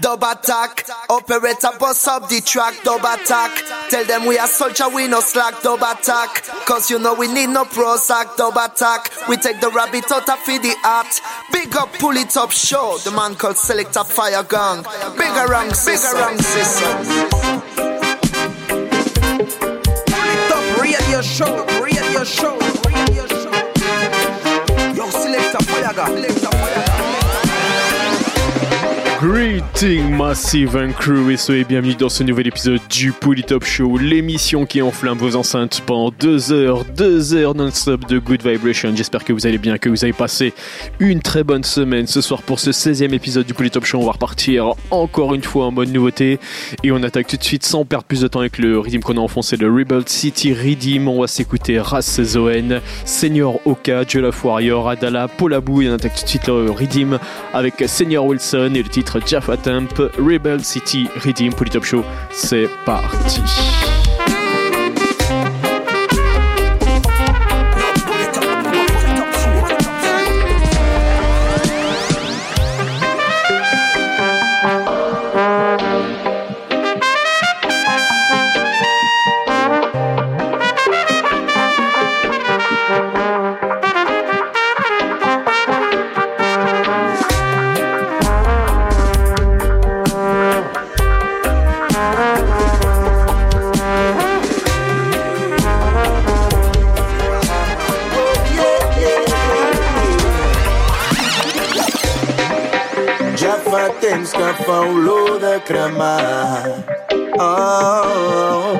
Dub attack, operator bust up the track, dub attack. Tell them we are soldier, we no slack, dub attack. Cause you know we need no Prozac, dub attack. We take the rabbit out of the art. Big up, pull it up, show. The man called Selector Fire Gang. Bigger rank, bigger rank, system. Pull it up, radio show, radio show, radio show. Yo, Selector Fire Gang. Greeting Massive and Crew et soyez bienvenue dans ce nouvel épisode du Polytop Show, l'émission qui enflamme vos enceintes pendant deux heures, deux heures non-stop de Good Vibration. J'espère que vous allez bien, que vous avez passé une très bonne semaine. Ce soir pour ce 16e épisode du Polytop Show, on va repartir encore une fois en mode nouveauté et on attaque tout de suite sans perdre plus de temps avec le rythme qu'on a enfoncé, le Rebel City Redeem. On va s'écouter Ras Zoen, Senior Oka, Jollof Warrior, Adala, Polabou et on attaque tout de suite le Redeem avec Senior Wilson et le titre Jaffa Temp, Rebel City Redeem Polytop Show. C'est parti. Cremar. Oh,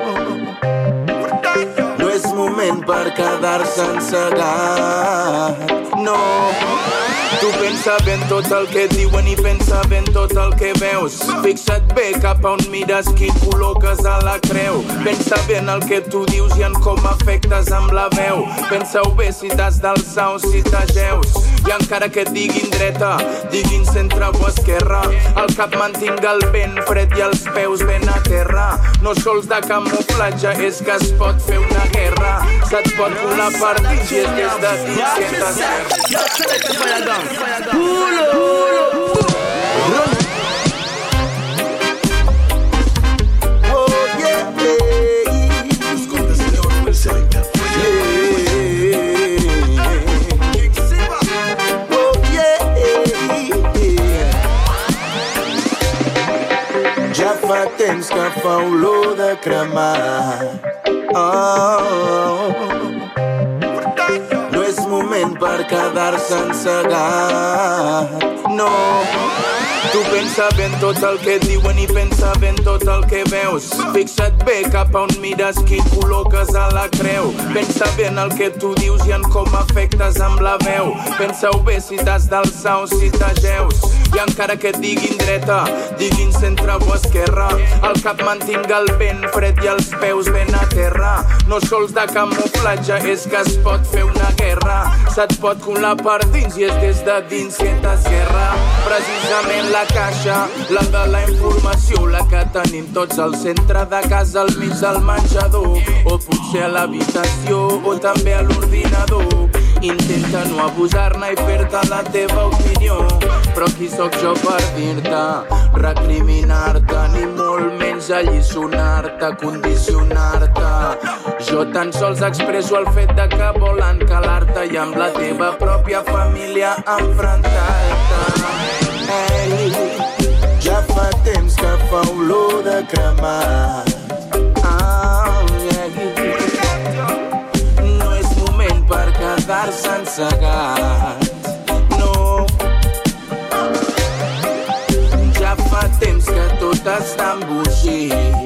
no és moment per quedar-se encegat. No. Tu pensa ben tot el que diuen i pensa ben tot el que veus. Fixa't bé cap on mires qui col·loques a la creu. Pensa bé en el que tu dius i en com afectes amb la veu. Pensa-ho bé si t'has d'alçar o si t'ageus. I encara que diguin dreta, diguin centre o esquerra, el cap mantinga el vent fred i els peus ben a terra. No sols de camuflatge és que es pot fer una guerra. Se't pot volar per dins i és des de dins que t'has Oh, yeah, yeah. Oh, yeah. Ja fa temps que fa olor de cremar. Oh, no és moment per quedar-se encegat. No. Tu pensa ben tot el que diuen i pensa ben tot el que veus. Fixa't bé cap on mires qui col·loques a la creu. Pensa bé en el que tu dius i en com afectes amb la veu. Pensa-ho bé si t'has d'alçar o si t'ageus. I encara que et diguin dreta, diguin centre o esquerra, el cap mantinga el vent fred i els peus ben a terra. No sols de camuflatge és que es pot fer una guerra. Se't pot colar per dins i és des de dins que t'esguerra. Precisament la caixa, la de la informació, la que tenim tots al centre de casa, al mig del menjador, o potser a l'habitació, o també a l'ordinador. Intenta no abusar-ne i fer-te la teva opinió, però qui sóc jo per dir-te, recriminar-te, ni molt menys alliçonar-te, condicionar-te. Jo tan sols expresso el fet de que volen calar-te i amb la teva pròpia família enfrontar-te. Ja fa temps que fa olor de cremar. No és moment per quedar-se. No. Ja fa temps que tot està embogit.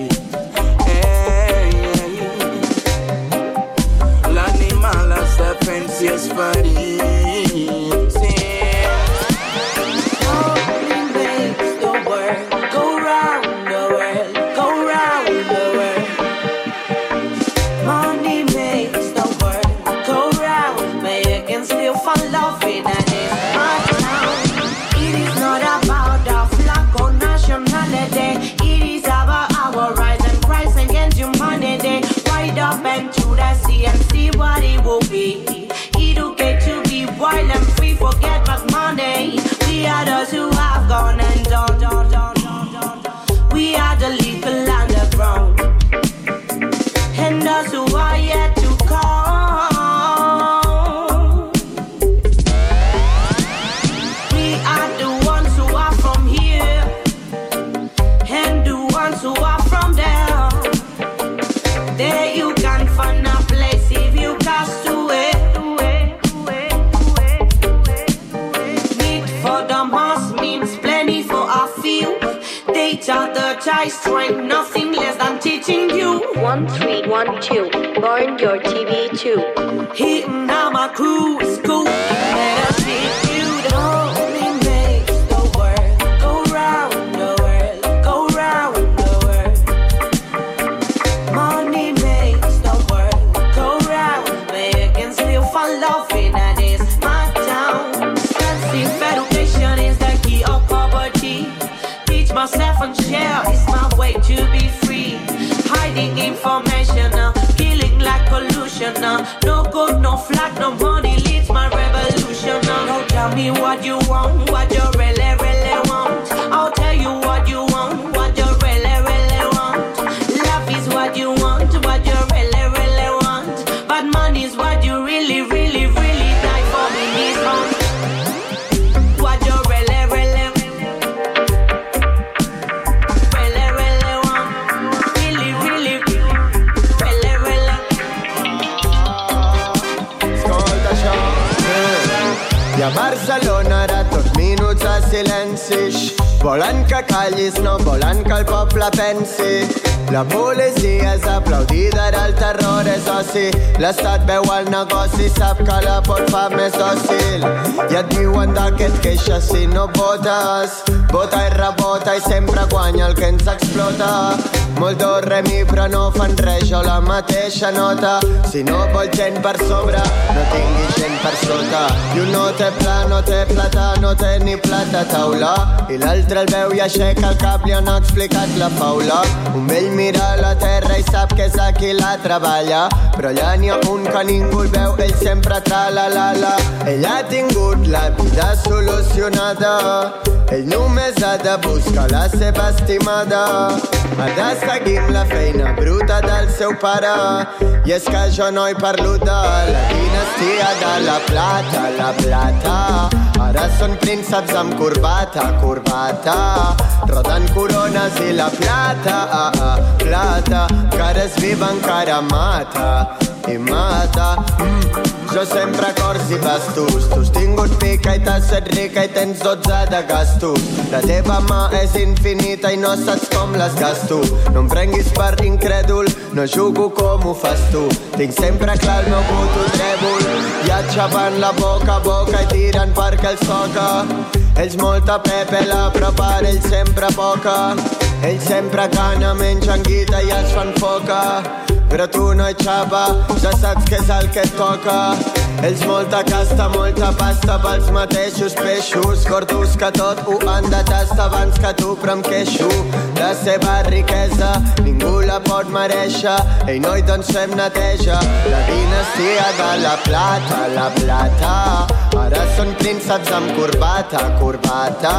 You. 1312, Born your TV 2. Hitting on my cool. Teach you the only makes the world go round, the world go round, the world. Money makes the world go round, but can still fall off in that is my town. Education is the key of poverty. Teach myself and share is my way to be information, uh, killing like pollution. Uh, no good, no flag, no money leads my revolution. Uh. Don't tell me what you want, what you're really, Volen que no volen que el poble pensi la policia és aplaudida, ara el terror és oci. L'estat veu el negoci, sap que la pot fa més dòcil. I et diuen de què et queixes si no votes. Vota i rebota i sempre guanya el que ens explota. Molt do, remi, però no fan res, jo la mateixa nota. Si no vol gent per sobre, no tingui gent per sota. I un no té pla, no té plata, no té ni plata taula. I l'altre el veu i aixeca el cap, li han explicat la faula. Un vell mira la terra i sap que és aquí la treballa. Però allà n'hi ha un que ningú el veu, ell sempre tra la la la. Ell ha tingut la vida solucionada. Ell només ha de buscar la seva estimada. Ha de seguir amb la feina bruta del seu pare. I és que jo no he parlo de la dinastia de la plata, la plata. Ara són prínceps amb corbata, corbata. Roden corones i la plata, ah, ah, plata. Que ara és viva encara mata i mata. Mm. Jo sempre cors i bastos. Tu has tingut pica i t'has set rica i tens 12 de gastos. La teva mà és infinita i no saps com les gasto. No em prenguis per incrèdul, no jugo com ho fas tu. Tinc sempre clar el meu puto trèvol. I aixafant la boca a boca i tirant perquè el soca. Ells molta pepela, però per ells sempre poca. Ells sempre cana, mengen guita i es fan foca. Pero tú no hay chapa, ya sabes que es el que toca. Ells molta casta, molta pasta pels mateixos peixos. Gordos que tot ho han de tastar abans que tu, però em queixo. La seva riquesa ningú la pot mereixer. Ei, noi, doncs fem neteja. La dinastia de la plata, la plata. Ara són prínceps amb corbata, corbata.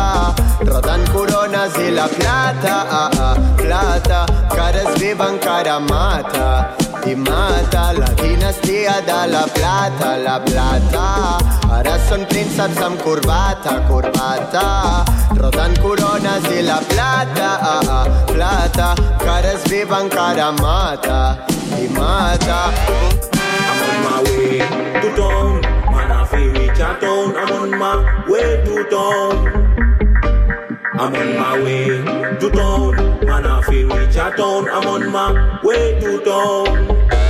Roden corones i la plata, ah, ah, plata. Que ara és viva encara mata i mata la dinastia de la plata, la plata. Ara són prínceps amb corbata, corbata. Roden corones i la plata, ah, ah, plata. Que ara és viva encara mata i mata. I'm on my way to town. Man, I feel reach a town. I'm on my way to town. I'm on my way to town. Man, I feel reach a town. I'm on my way to town.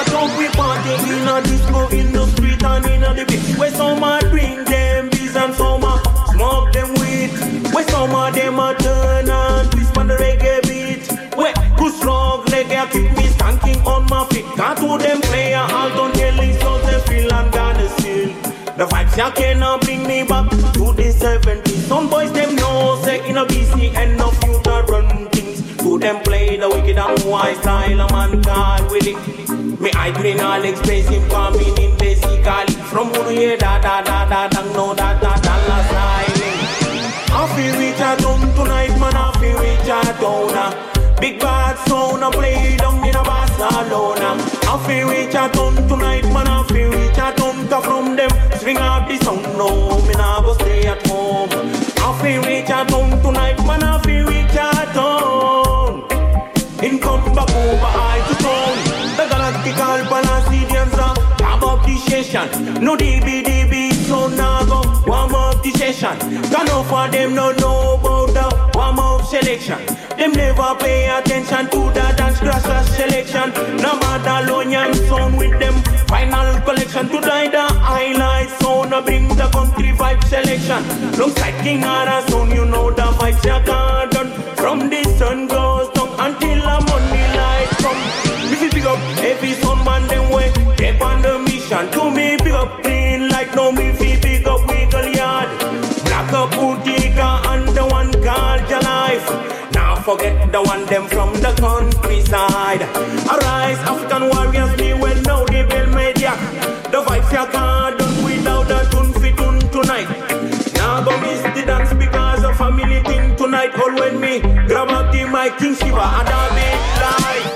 That's how we party in a disco, in the street and in a beach. Where some a drink them beers and some a smoke them weed. Where some of them a turn and twist on the reggae beat. Where good strong reggae keep me skanking on my feet. Got to them play a Alton Kelly, so they feel I'm gonna seal. The vibes ya cannot bring me back to the 70s. Some boys them know say in a BC and no future run things. To them play the wicked and wise style, a man can't with it. Me I green all expensive coming in basically from Uruye da da da da da no da da da la styling. I feel reach a town tonight, man. I feel reach a town. ah. Big bad sound I play down in a Barcelona. I feel reach a town tonight, man. I feel reach a town. Cause from them swing up the sound. No, me nah go stay at home. I feel reach a town tonight, man. I feel reach No DB DB, so now go warm up the session. Can no for them no know about the warm up selection. Them never pay attention to the dance grassroots selection. No matter Lonian sound with them final collection. To die the highlight I bring the country vibe selection. Alongside King Ara sound, you know the vibes are done. From the sun goes down until the money light come. If you pick up every sound forget the one them from the countryside. Arise, African warriors, me well know the bell media. The vibes ya can't done without the tune fit tune tonight. Now go miss the dance because of family thing tonight. All when me grab up the mic, King Shiva and a big light.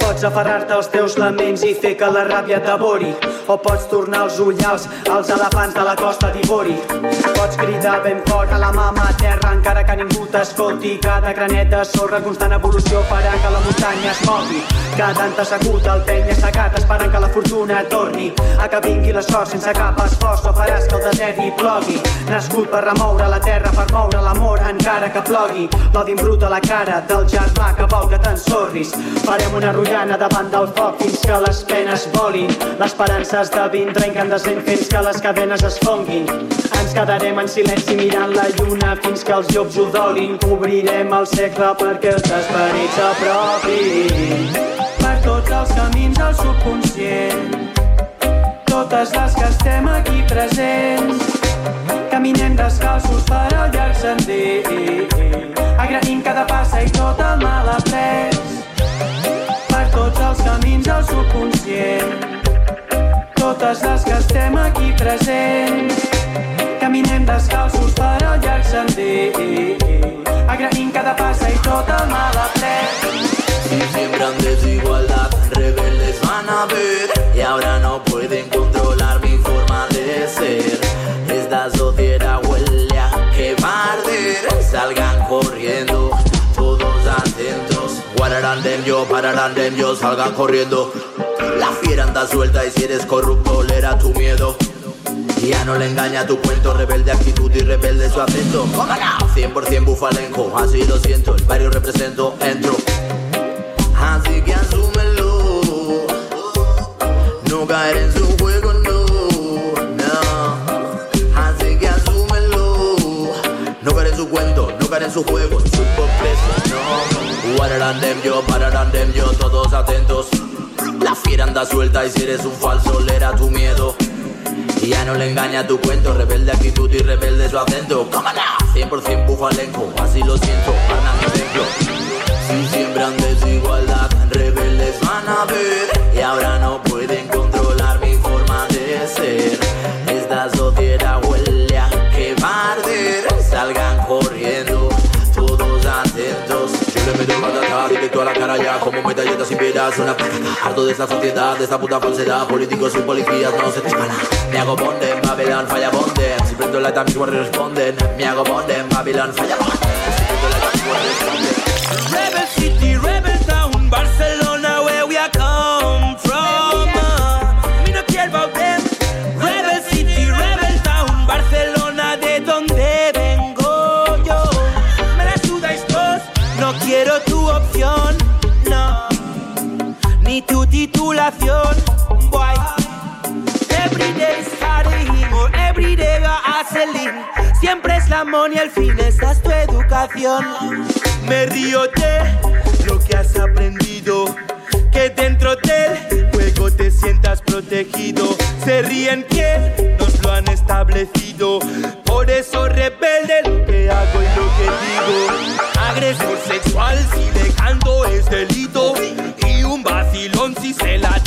Pots aferrar-te als teus laments i fer que la ràbia devori o pots tornar els ullals als elefants de la costa d'Ivori. Pots cridar ben fort a la mama terra encara que ningú t'escolti. Cada granet de sorra, constant evolució farà que la muntanya es mogui. Cada assegut el penya assecat esperant que la fortuna torni. A que vingui la sort sense cap esforç o faràs que el desert hi plogui. Nascut per remoure la terra, per moure l'amor encara que plogui. L'odi embruta la cara del germà que vol que t'ensorris. Farem una rotllana davant del foc fins que les penes volin. L'esperança esdevindrà incandescent fins que les cadenes es fonguin. Ens quedarem en silenci mirant la lluna fins que els llops ho dolin. Cobrirem el segle perquè els esperits s'apropin. Per tots els camins del subconscient, totes les que estem aquí presents, caminem descalços per al llarg sender, agraïm cada passa i tot el mal après. Per tots els camins del subconscient, totes les que estem aquí presents, caminem descalços per al llarg sender, agraïm cada passa i tot el mal après. Si siembran desigualdad, rebeldes van a ver y ahora no pueden controlar mi forma de ser. Esta sociedad huele a que va a arder. Salgan corriendo, todos atentos. Guardarán dem yo, pararán dem yo, salgan corriendo. La fiera anda suelta y si eres corrupto, leerá tu miedo. Ya no le engaña tu cuento, rebelde actitud y rebelde su acento. ¡Cómala! 100% bufalenco, así lo siento, el barrio represento, entro. Así que asúmelo, no caer en su juego, no, no. Así que asúmelo, no caer en su cuento, no caer en su juego, su complejo, no. Guardarán dem yo, pararán dem yo, todos atentos. La fiera anda suelta y si eres un falso, leerá tu miedo. Y ya no le engaña tu cuento, rebelde actitud y rebelde su acento. ¡Cámara! 100% bufalenco, así lo siento, para mi ejemplo. Si siembran desigualdad, rebeldes van a ver. Y ahora no pueden controlar la cara ya como metalleta sin piedad Suena harto de esta sociedad, de esta puta falsedad Políticos y policías no se disparan Me hago bonde, en Babylon, falla bonde. Si prendo la guardias responden. Me hago bonde, en Babylon, falla bonde. Si prendo la guardias responden La money, al fin esa es tu educación. Me río de lo que has aprendido. Que dentro del juego te sientas protegido. Se ríen que nos lo han establecido. Por eso rebelde lo que hago y lo que digo. Agresor sexual si dejando es delito. Y un vacilón si se la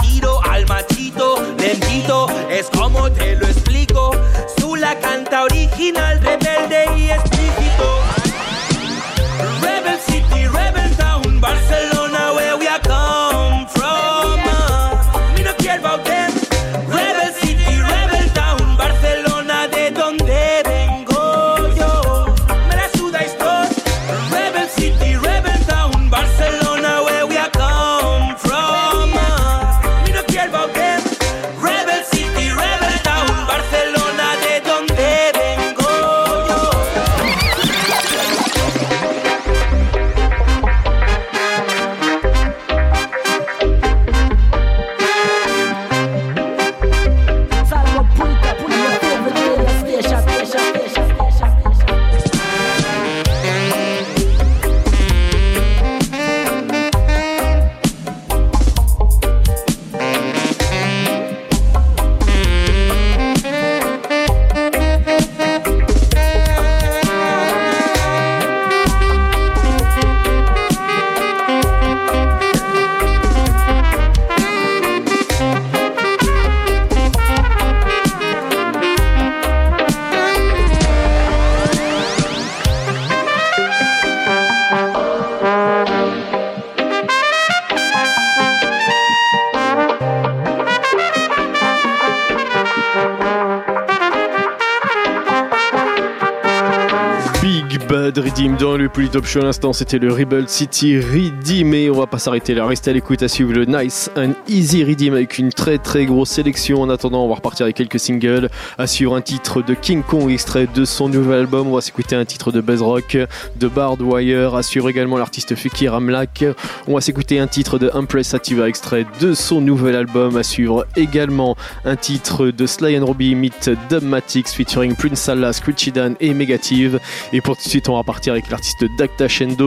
Polytop Show à l'instant, c'était le Rebel City Redeem. Mais on va pas s'arrêter là, restez à l'écoute à suivre le Nice and Easy Redeem avec une très très grosse sélection. En attendant, on va repartir avec quelques singles, à suivre un titre de King Kong extrait de son nouvel album, on va s'écouter un titre de Buzz Rock, de Bard Wire, à suivre également l'artiste Fuki Ramlak, on va s'écouter un titre de Empress Sativa extrait de son nouvel album, à suivre également un titre de Sly and Robbie Meet Dubmatics featuring Prince Salah, Screechy Dan et Megative. Et pour tout de suite on va partir avec l'artiste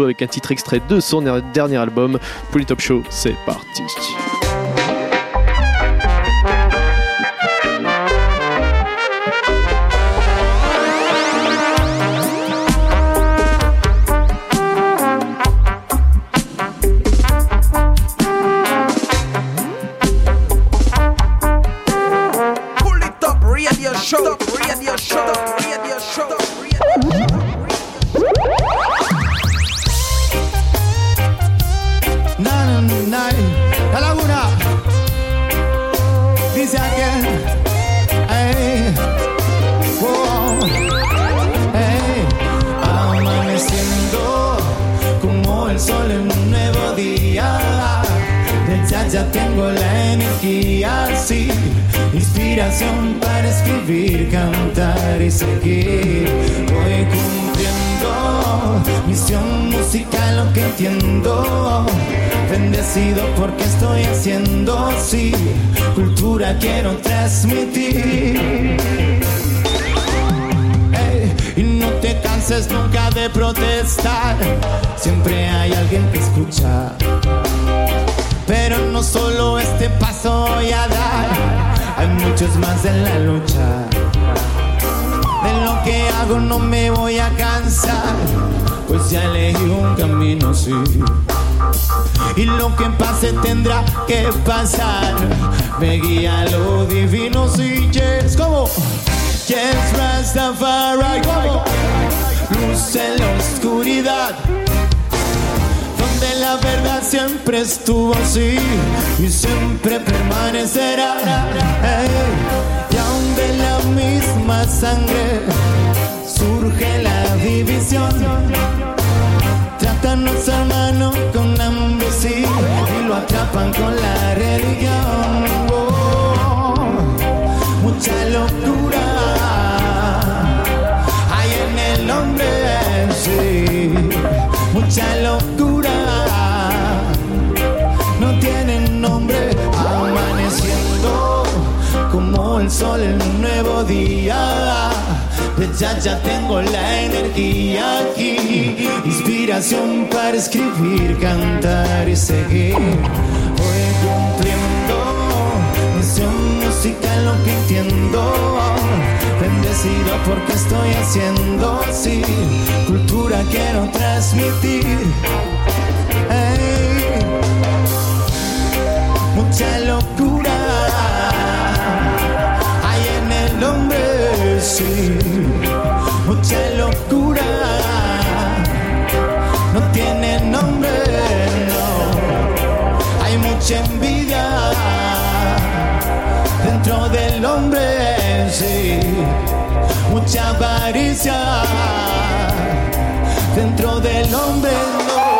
Avec un titre extrait de son dernier album. Polytop Show, c'est parti. Bendecido porque estoy haciendo, sí, cultura quiero transmitir. y no te canses nunca de protestar, siempre hay alguien que escucha. Pero no solo este paso voy a dar hay muchos más en la lucha. De lo que hago no me voy a cansar, pues ya elegí un camino sí. Y lo que pase tendrá que pasar. Me guía lo divino, sí, yes, como Yes, Rastafari, como luz en la oscuridad donde la verdad siempre estuvo así y siempre permanecerá. y aún de la misma sangre surge la división. Atrapan con la religión. Mucha locura hay en el hombre, sí, mucha locura. el sol en nuevo día. Ya, ya tengo la energía aquí, inspiración para escribir, cantar y seguir. Voy cumpliendo misión musical, lo que entiendo. Bendecido porque estoy haciendo, sí, cultura quiero transmitir. mucha locura sí, mucha locura, mucha avaricia dentro del hombre.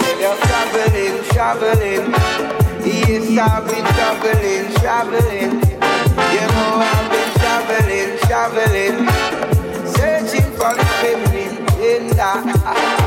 myself traveling, traveling. Yes, I've been traveling, traveling. You know I've been traveling, traveling. Searching for the feminine in that.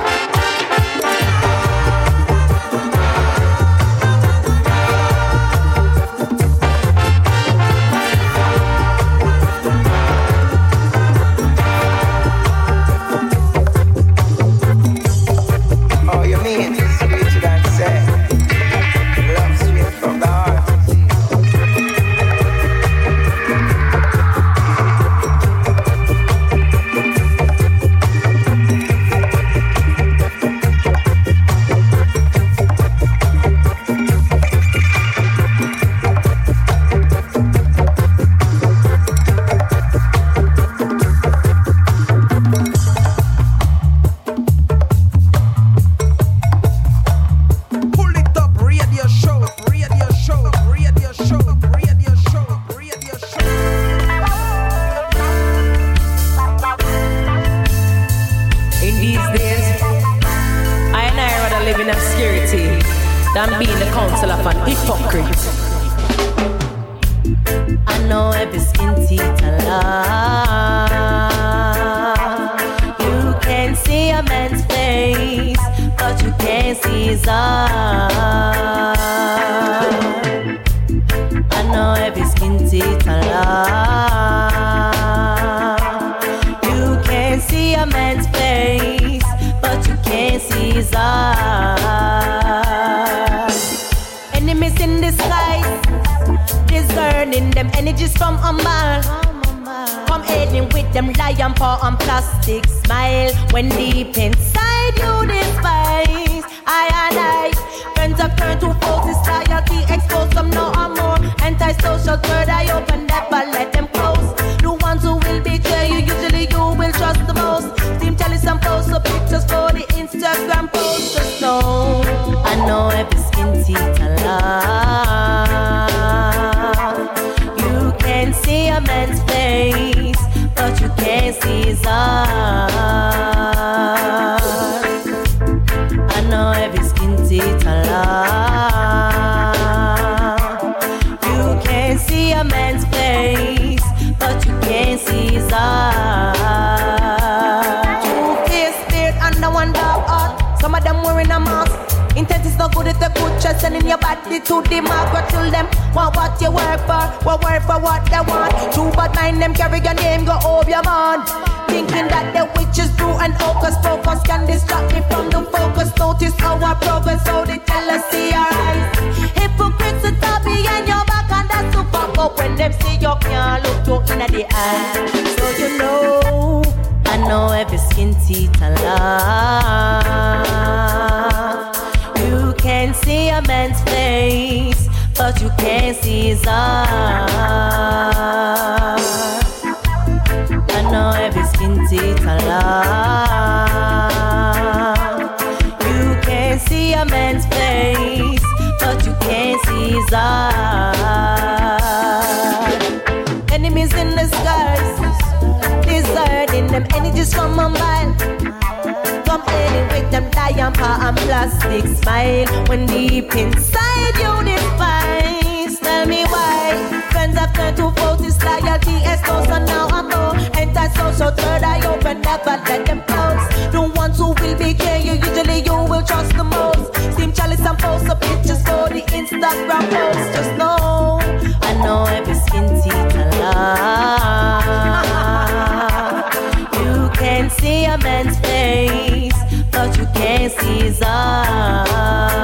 desire. Enemies in the skies, deserting them energies from on Come any with them diamond power and plastic smile. When deep inside you despise, tell me why. Friends have turned to foes, disloyalty is close and now I know. Anti-social third eye open, never let them close. The ones who will be care you, usually you will trust the most. Steam chalice and post up pictures Instagram post, just know I know every skin teeth alive. You can see a man's face, but you can't see his eyes.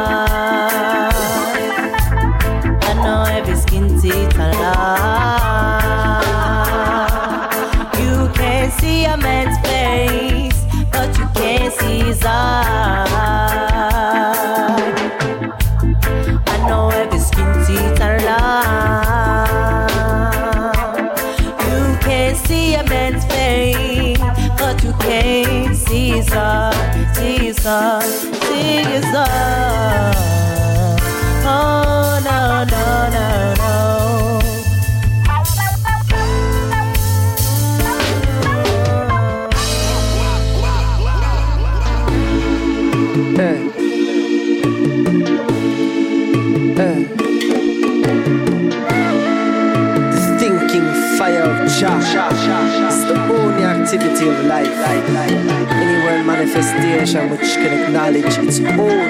Manifestation which can acknowledge its own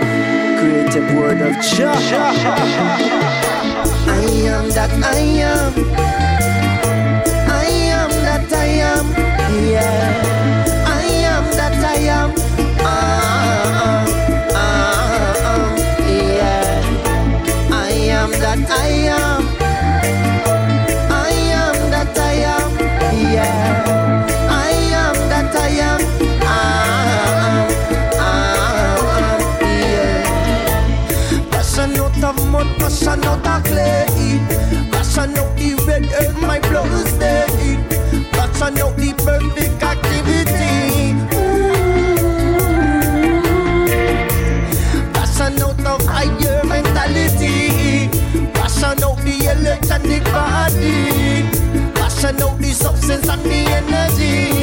creative word of Jah. I am that I am. I am that I am. Yeah. I am that I am. Ah, ah, ah, ah. yeah. I am that I am. Passion out of clay. Passion out the red earth, my blood stain. Passion out the perfect activity. Passion out of higher mentality. Passion out the electronic body. Passion out the substance and the energy.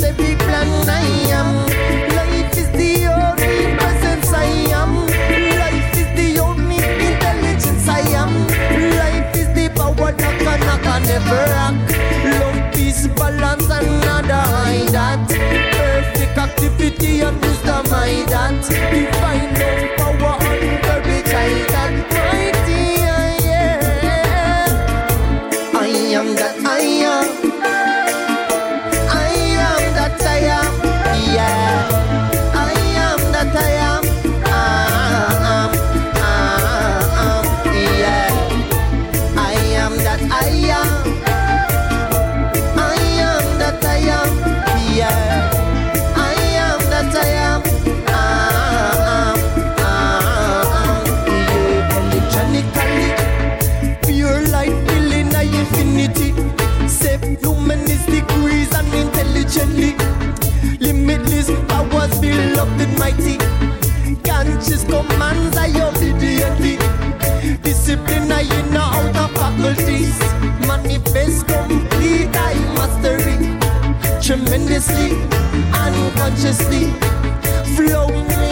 The plan I am. Life is the only presence I am. Life is the only intelligence I am. Life is the power and knock and never act. Love, balance, another I that. Perfect activity and wisdom I that. Love, Manifest complete I mastery. Tremendously, unconsciously. Flowing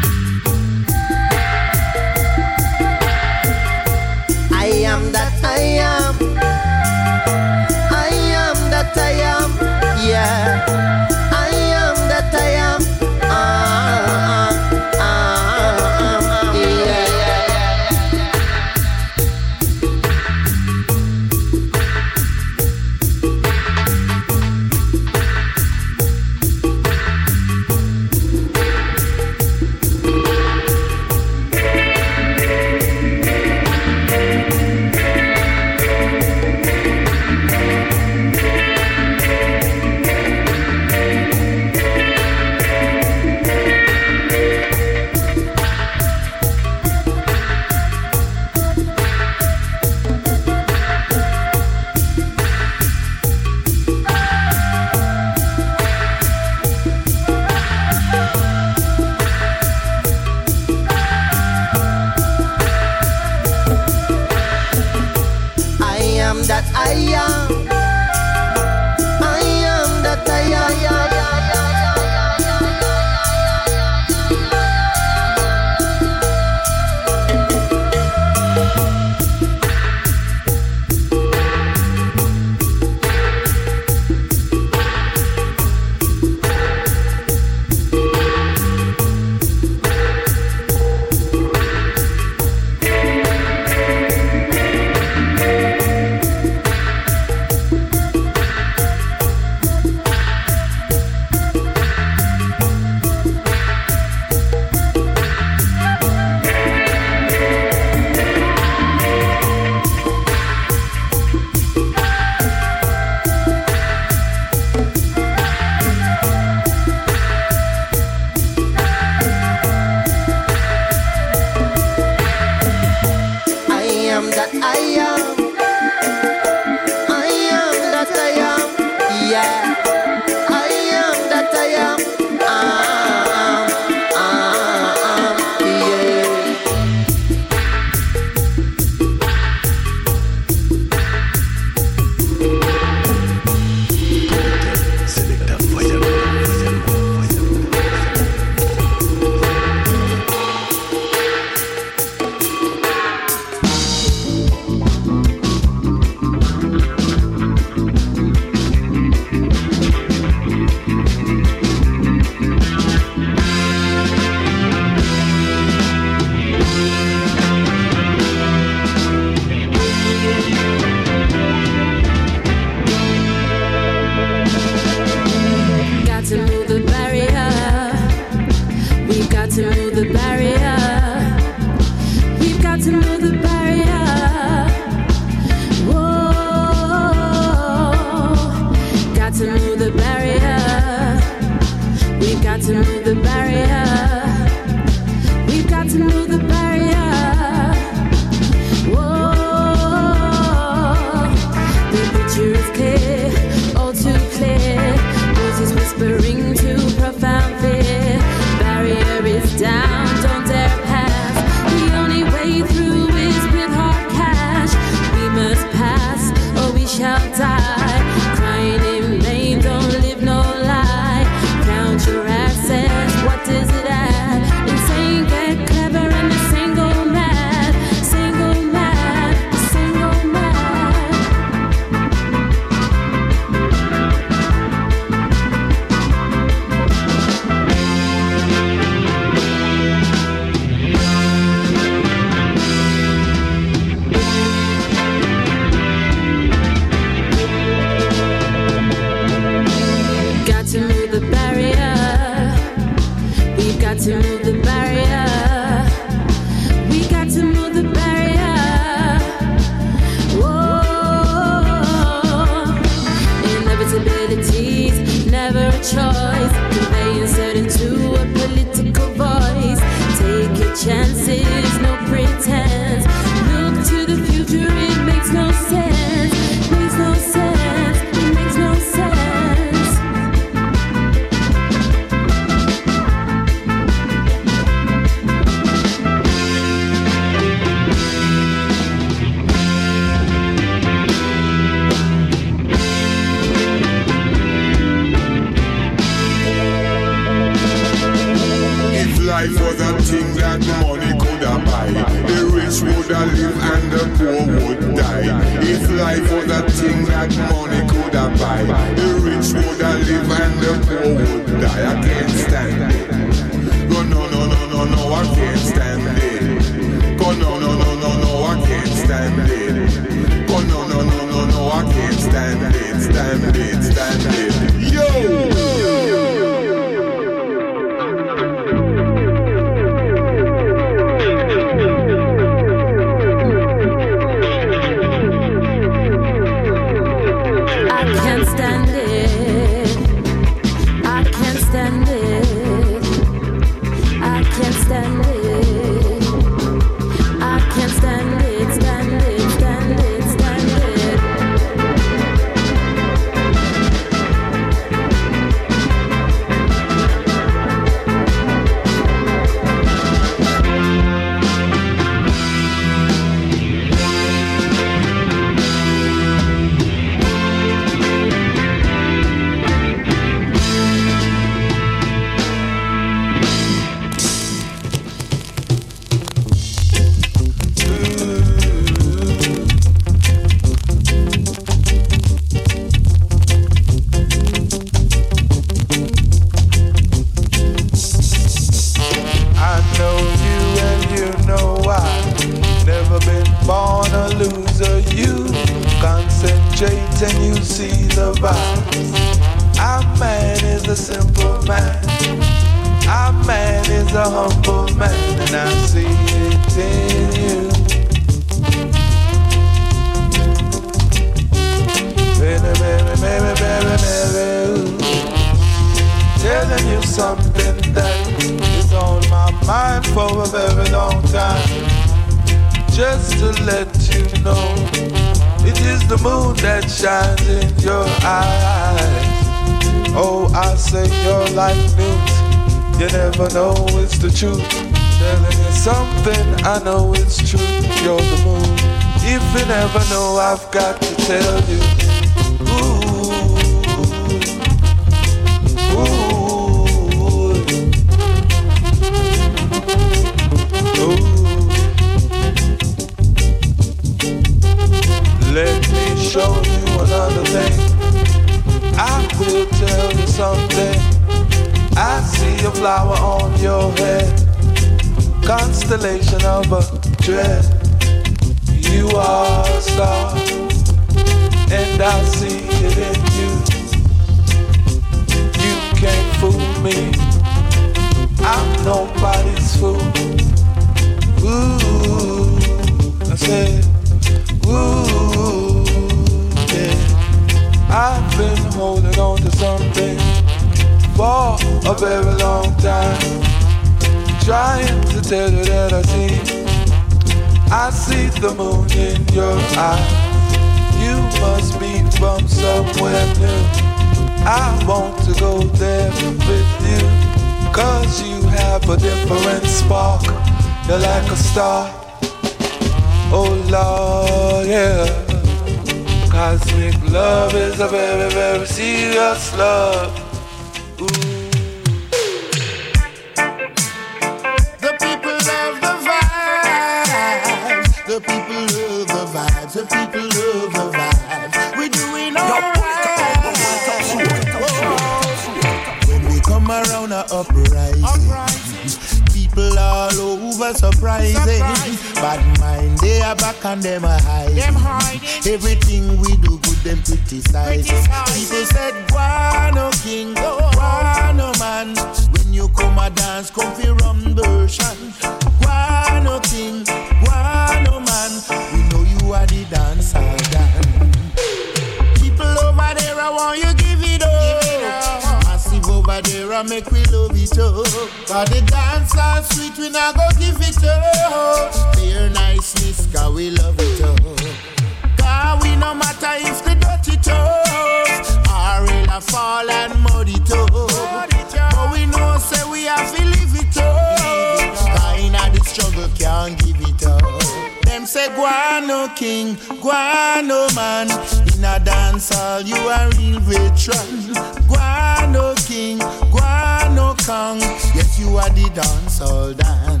say guano king, guano man. In a dance hall you a real veteran. Guano king, guano kong. Yes you are the dance hall dan.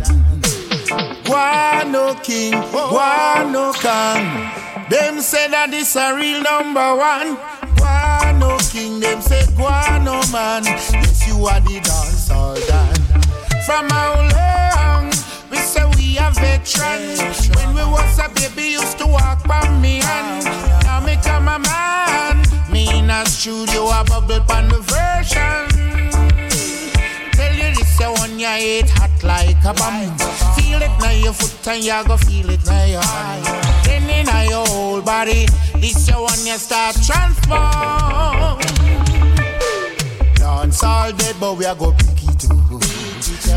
Guano king, guano kong. Them say that this a real number one. Guano king, them say guano man. Yes you are the dance hall dan. From? We are veterans. When we was a baby, used to walk by me hand. Now me come a man. Me in a studio, a bubble pan the version. Tell you this, you one you hate hot like a bomb. Feel it now your foot and you go feel it now your hand. Then in your whole body, this you one you start transform. Dance all dead, but we are go pick it up.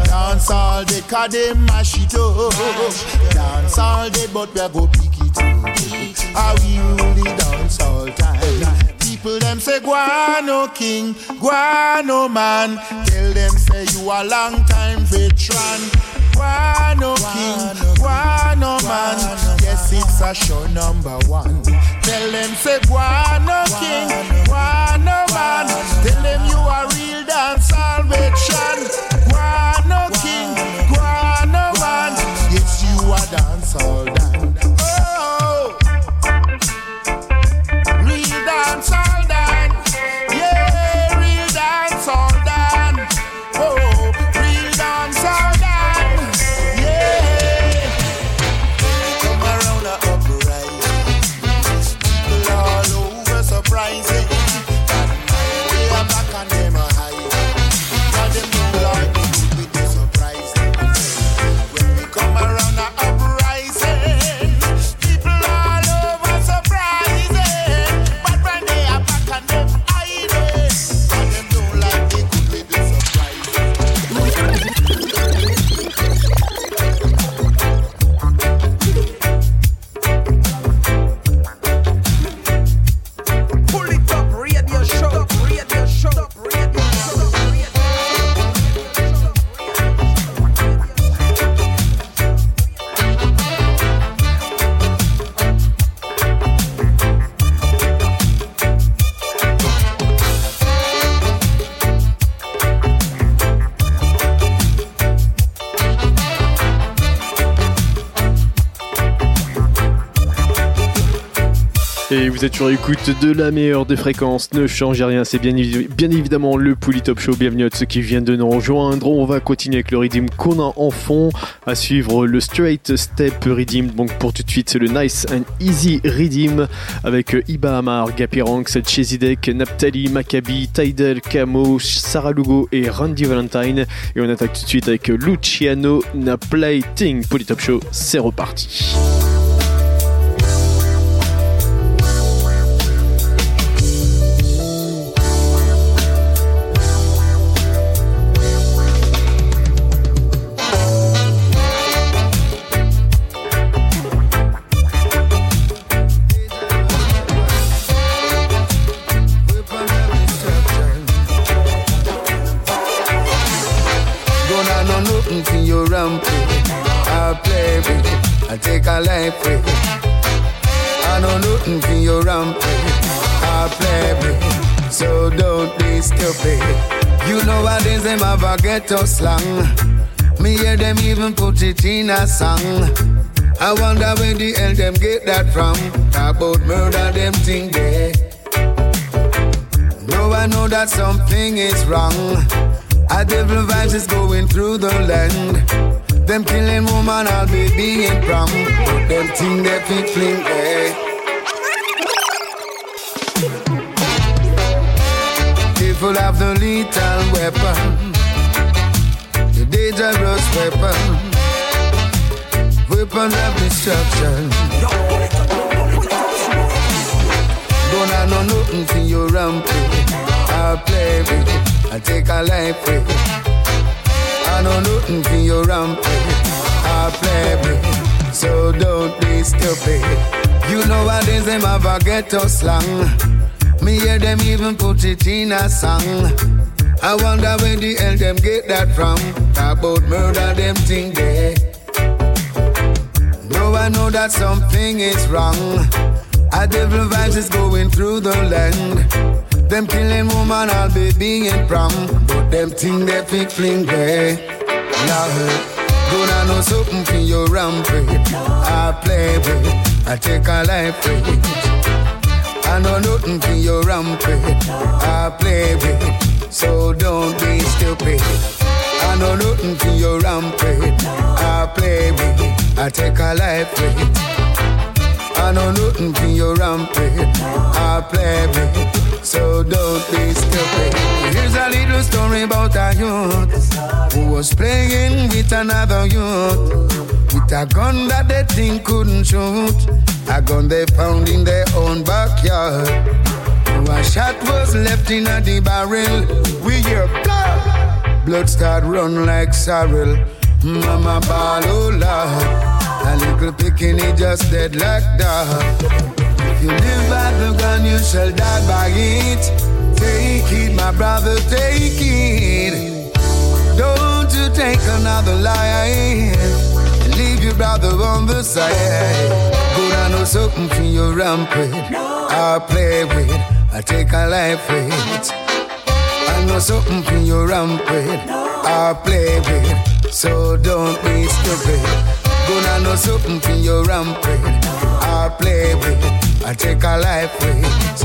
Dance all day, cause they mash it up. Oh, oh, oh. Dance all day, but we go pick it up. Are we really dance all time? People them say guano king, guano man. Tell them say you a long time veteran. Guano king, guano man. Yes, it's a show number one. Tell them say guano king, guano man. Tell them you a real dance salvation. Yes, Et vous êtes sur l'écoute de la meilleure des fréquences, ne changez rien, c'est bien, évi- bien évidemment le Pouli Top Show. Bienvenue à ceux qui viennent de nous rejoindre. On va continuer avec le Redeem qu'on a en fond. À suivre le Straight Step Redeem. Donc pour tout de suite, c'est le Nice and Easy Redeem avec Iba Amar, Gapiranx, Chezidek, Naphtali, Maccabi, Tidal, Camo, Sarah Lugo et Randy Valentine. Et on attaque tout de suite avec Luciano Naplating. Pouli Top Show, c'est reparti. Don't have nothing for your ramp. I play with it. I take a life with it. I know nothing for your ramp. I play with it. So don't be stupid. You know what is them have a ghetto slang. Me hear them even put it in a song. I wonder where the hell them get that from. About murder, them thing there. No, I know that something is wrong. A devil vibes is going through the land. Them killing woman, I'll be being prom. But them thing they fit fling there. People have the lethal weapon, the dangerous weapon, weapon of destruction. Don't have no nothing for your rampage. I play with I take a life it. I know nothing for your rampage. I play with, so don't be stupid. You know what is them have a ghetto slang. Me hear them even put it in a song. I wonder where the hell them get that from. About murder, them thing there. No, I know that something is wrong. A devil vibes is going through the land. Them killing woman, I'll be being prom. But them thing they fi fling eh? there. Lord, gonna know something for your rampage. I play with, I take a life with. I know nothing for your rampage. I play with, so don't be stupid. I know nothing for your rampage. I play with, I take a life with. I know nothing for your rampage. I play with, so don't be stupid. Here's a little story about a youth who was playing with another youth. With a gun that they think couldn't shoot. A gun they found in their own backyard. A shot was left in a barrel. We hear blood. Blood start run like sorrel. Mama ball, oh. A little picking just dead like dog. You live by the gun, you shall die by it. Take it, my brother, take it. Don't you take another life and leave your brother on the side. Good, I know something for your rampage. I play with, I take a life with. I know something for your rampage. I play with, so don't be stupid. Gonna know something for your rampage. I play with, I take a life with.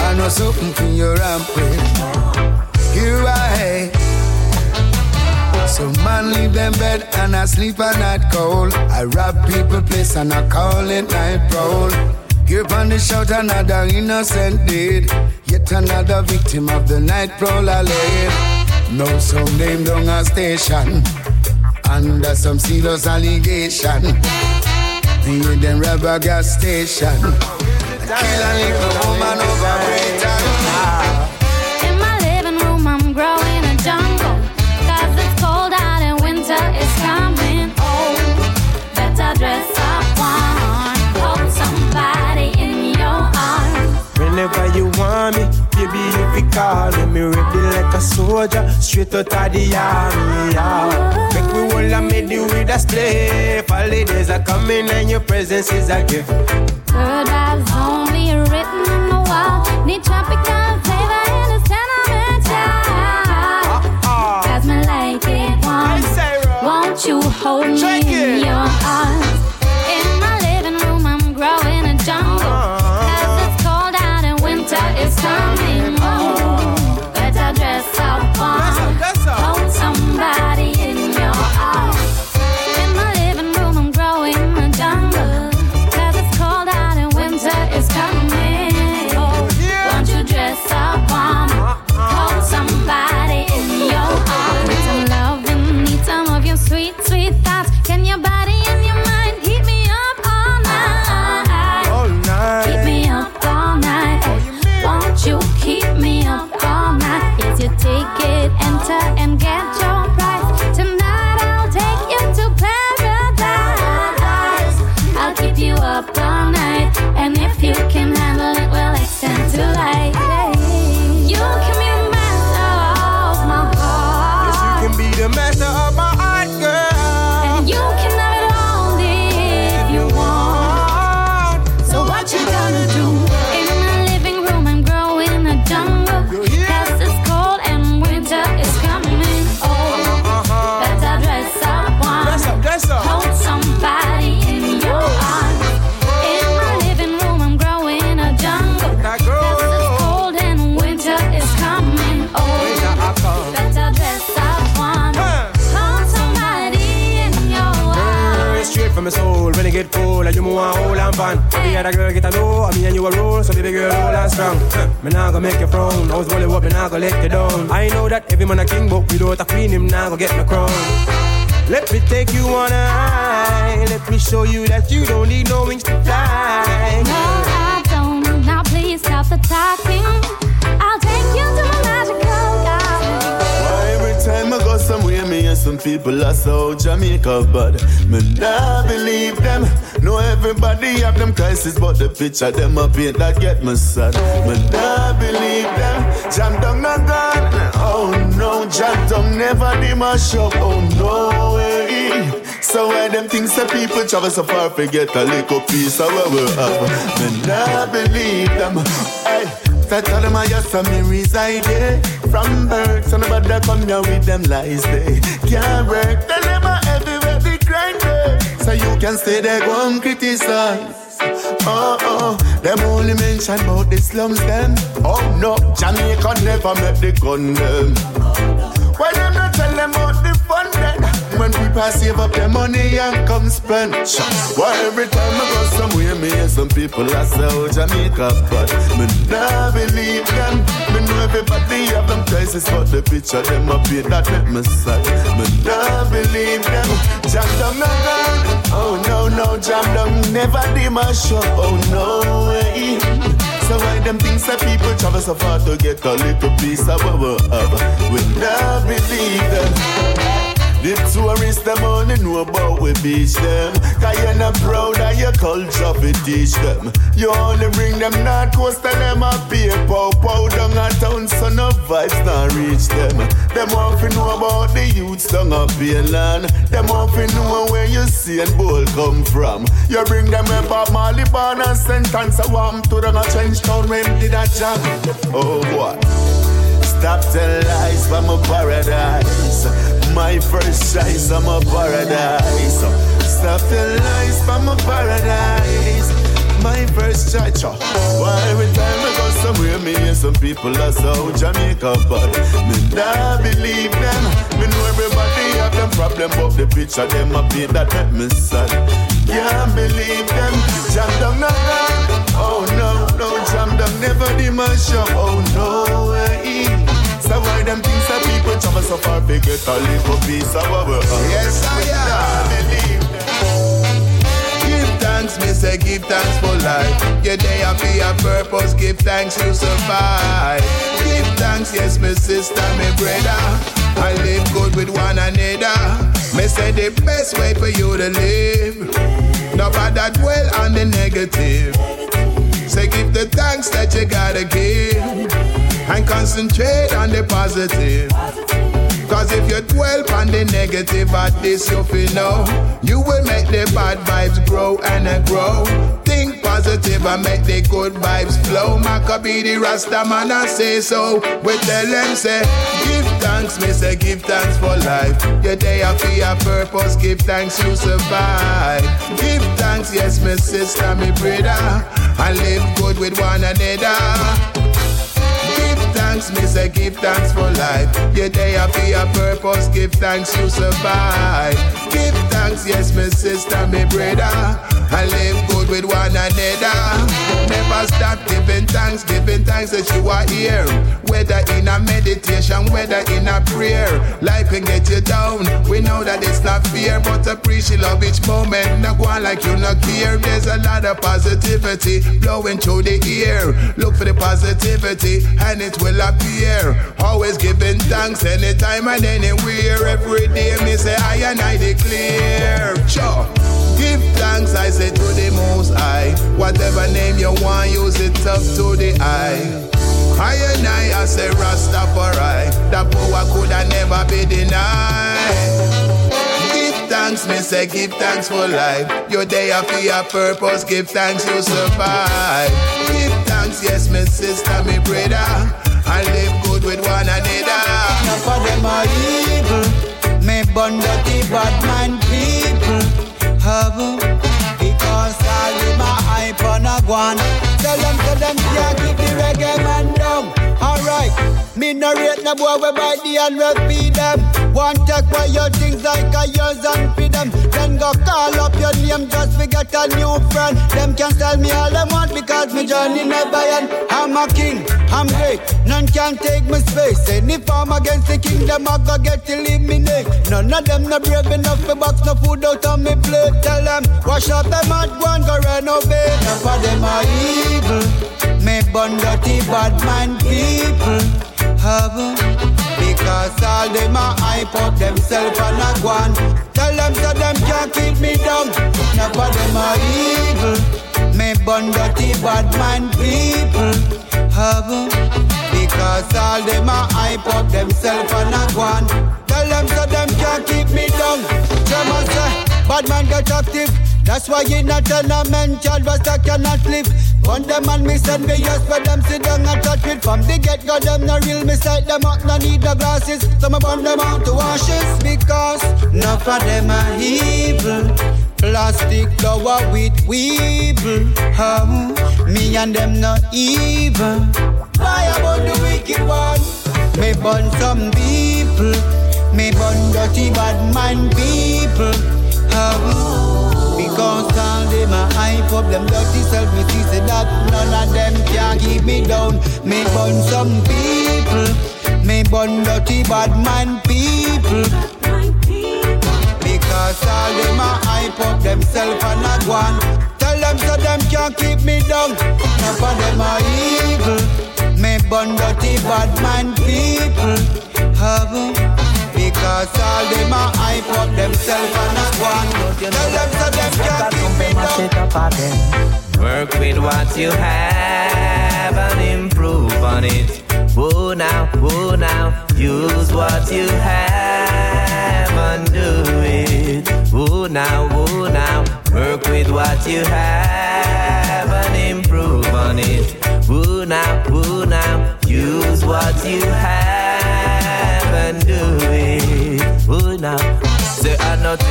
I know something for your rampage. Here I so man leave them bed and I sleep at night cold. I rob people place and I call it night prowl. Here on the shout another innocent deed. Yet another victim of the night prowl I laid. No some name down a station. Under some serious allegation. Me with them rob a gas station. Kill a little woman over Britain. In my living room, I'm growing a jungle. Cause it's cold out and winter is coming. Oh, better dress up one. Hold somebody in your arms. Whenever you want me, baby, if you be calling me ready like a soldier, straight out of the army. Yeah. Make we all a made with a slave. Holidays are coming and your presence is a gift. Good vibes only written on the wall. Need tropical flavor in this tenement. Cause me like it one. Won't you hold me in your arms? other girl get a know. I mean, and you a roll, so baby girl, roll and strong. Me nah go make you frown. I was rolling up, me nah go let you down. I know that every man a king, but without a queen, him nah go get no crown. Let me take you on a high. Let me show you that you don't need no wings to fly. No, I don't. Now please stop the talking. I'll take you to my magical garden. Well, every time I go somewhere, me and some people are so Jamaica, but me nah believe them. No, everybody have them crisis, but the picture them up paint that get me sad. Me nah believe them. Jam down not gone. Oh no, jam down never did my shop. Oh no way. So why them things that people travel so far forget a little piece of what we have? Me nah believe them. Hey. So tell them I just a me reside there From birth, so nobody come here with them lies they Can't work, tell them So you can stay there, go and criticize. Oh, oh, them only mention about the slums them Oh no, Jamaica never met the gun them. Why when people save up their money and come spend. Why every time I go somewhere, me hear some people I say, oh, Jamaica, but me nah believe them. Me know everybody have them crisis, but the picture them up here that make me sad. Me nah believe them. Jam gun. Oh no no, jam down never my show. Oh no way. So why them things that people travel so far to get a little piece of what we have? We nah believe them. The tourists them only know about we beach them. Cause you're not proud of your culture we teach them. You only bring them north coast and them a pay pow pow down a town so no vibes not reach them. Them want to know about the youths down a land Them want to know where you see and bull come from. You bring them up at Marley Barn and sentence a warm to them a trench town when did a job Oh what? Stop the lies from a paradise my first choice, I'm a paradise. Stop the lies from a paradise. My first choice. Why every time I go somewhere, me hear some people are so Jamaica, but me nah believe them. Me know everybody have them problem, but the picture them a paint that make me sad. Can't believe them. Jam down, no, Oh no, no, jam down, never did my show. Oh no way. Them things that people travel so far to get a little piece of our Yes, I am. Give thanks, me say give thanks for life. Your day I be a purpose, give thanks you survive. Give thanks, yes, my sister, my brother. I live good with one another. Me say the best way for you to live. Nobody dwell on the negative. Say give the thanks that you gotta give and concentrate on the positive. Cause if you dwell on the negative at this, you feel know you will make the bad vibes grow and uh, grow. Think positive and make the good vibes flow. Macka B the Rasta man I say so. We tell them say, give thanks, me say give thanks for life. Your day I feel a purpose, give thanks you survive. Give thanks, yes, my sister, me brother, and live good with one another thanks, me say give thanks for life. Your day I be a purpose, give thanks you survive. Give thanks, yes, my sister, my brother. I live good with one another. Never stop giving thanks, giving thanks that you are here. Whether in a meditation, whether in a prayer, life can get you down. We know that it's not fear, but appreciate love each moment. Not go on like you not care. There's a lot of positivity blowing through the ear. Look for the positivity, and it will appear. Always giving thanks anytime and anywhere. Every day, me say I and I declare. Sure. Give thanks, I say to the most high. Whatever name you want, use it up to the eye. I and I, I say Rastafari. That power could have never be denied. Give thanks, me say give thanks for life. Your day feel a purpose, give thanks you survive. Give thanks, yes, my sister, me brother. I live good with one another. Enough of them are evil. Me bun dirty bad mind people. Have because all them a hype on a guan. Tell them, tell them, can't keep the reggae man me no rate no boy we buy the and we feed them. One take away your things like a yours and feed them. Then go call up your name just to get a new friend. Them can tell me all them want because me journey never end. I'm a king, I'm great, none can take my space. And if I'm against the kingdom, I go get eliminated. None of them no brave enough to box no food out on me plate. Tell them, wash up them go and go renovate. Enough of them are evil. Me bun dirty bad mind people have because all them a hype up themselves and a go on. Tell them so them can't keep me down. None of them are evil. Me bun dirty bad man people. Have because all them a hype up themselves and a go on. Tell them so them can't keep me down. Them a say bad man get active. That's why you not tenement child was I cannot live. On them and me send me yes for them sit down and touch it From the get go them no real me sight them up no need no glasses. Some of burn them out to ashes because enough of them are evil. Plastic flower with weevil. Oh, me and them not evil. Why about the wicked one? Me burn some people. Me burn dirty bad man people. Oh, because all them a hype up them dirty self. Me see say that none of them can keep me down. Me burn some people. Me burn dirty bad man people. Because all them a hype up themselves and a go on. Tell them so them can't keep me down. None of them are evil. Me burn dirty bad man people. Have because all them a hype up themselves and a go on. Tell them so them can't keep me down. Work with what you have and improve on it. Whoa now, whoa now, use what you have and do it. Whoa now, whoa now, work with what you have and improve on it. Whoa now, whoa now, use what you have and do it. Whoa now. Say I to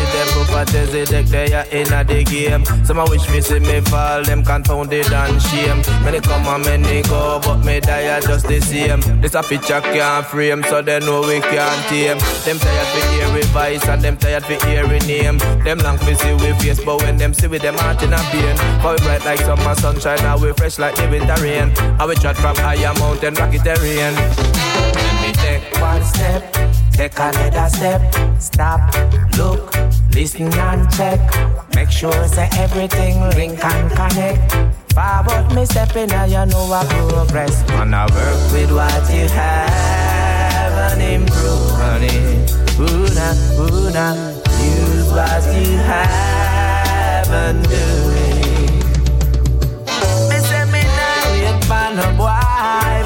them they deck they are in a the game. Some a wish me see me fall, them confounded and shame. Many come and many go, but me die just the same. This a picture can't frame, so they know we can't tame. Them tired for hearing voice and them tired for hearing name. Them long for see we face, but when them see with them heart in a pain. For we bright like summer sunshine, now we fresh like the winter rain. And we chat from higher mountain, rocky terrain. Let me take one step. Take another step, stop, look, listen and check. Make sure say everything link and connect. Forward me stepping and you know I progress. Wanna work with what you have and improve on it. Una, una, use what you have and do it. Me say me now wait for no boy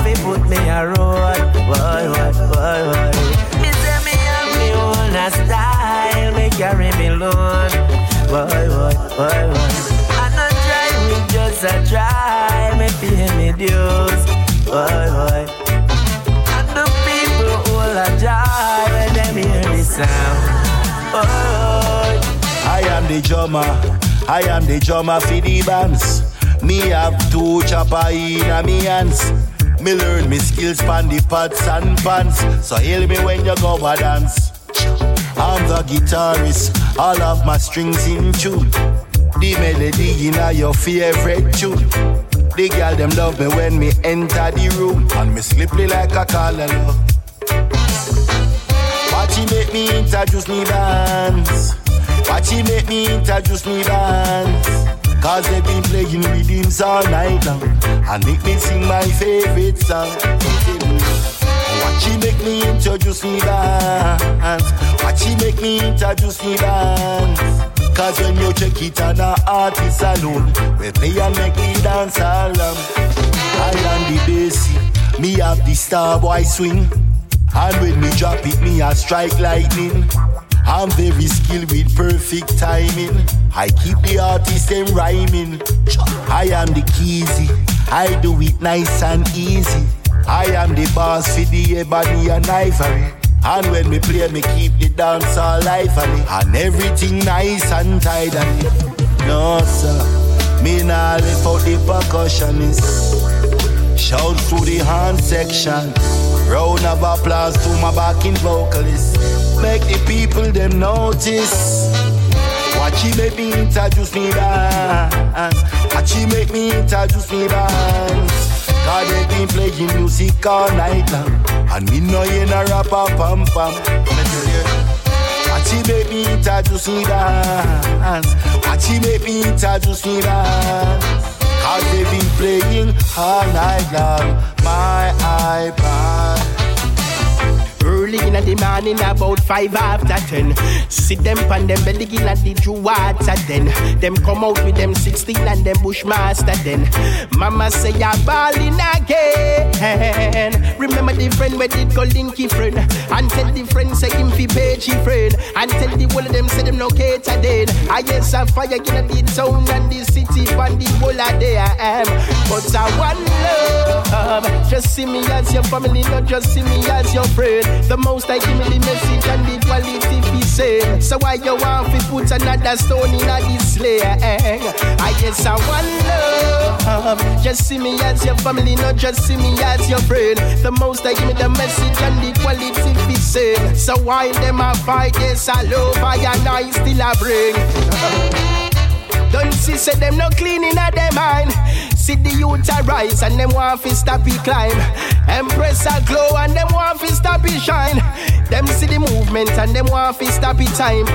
he put me a road. Boy, boy, boy, boy. A style, me carry me load. Boy, boy, boy, boy. I not try, we just a try, me pay me dues. Boy, boy. And the people all a joy when them hear the sound. Boy, boy. I am the drummer, I am the drummer for the bands. Me have two chopper in me hands. Me learn me skills pan the pots and pans. So hail me when you go a dance. I'm the guitarist, all of my strings in tune. The melody in your favorite tune. The girl them love me when me enter the room, and me slippery like a collar love. Watch he make me introduce me dance. Watch he make me introduce me dance. Cause they been playing rhythms all night long And make me sing my favorite song Watch he make me introduce me dance Watch he make me introduce me dance Cause when you check it on a artist alone We play and make me dance along I am the bassy Me have the star boy swing And when me drop it me a strike lightning I'm very skilled with perfect timing. I keep the artist them rhyming. I am the keysy. I do it nice and easy. I am the boss for the ebony and ivory. And when we play, me keep the dance all lively. And everything nice and tidy. No, sir. Me nah left out the percussionist. Shout to the hand section. Round of applause to my backing vocalist. Make the people them notice. Watch he make me introduce me dance. Watch he make me introduce me dance. Cause they been playing music all night long. And me know you no rapper pam pam. Make me introduce me dance. Make me introduce me dance. Cause they been playing all night long. My iPod. Early in the morning, about five after ten. Sit them pan them belly in the Jew water then. Them come out with them 16 and them bushmaster then. Mama say you're balling again. Remember the friend where did go linky friend. And tell the friend say him fi chi friend. And tell the whole of them say them no cater then. I yes a fire in the town and the city and the whole of there I am. But I want love. Just see me as your family, not just see me as your friend. The most I give me the message and the quality be said. So why you want to put another stone in a this sling? Eh? I guess I want love. Just see me as your family, not just see me as your friend. The most I give me the message and the quality be said. So why them a fight? Yes, I love I and I still a bring. Don't see say them no clean in a them mind. See the youth rise and them want fi stop it climb. Empress a glow and them want fi stop it shine. Them see the movement and them want fi stop it time.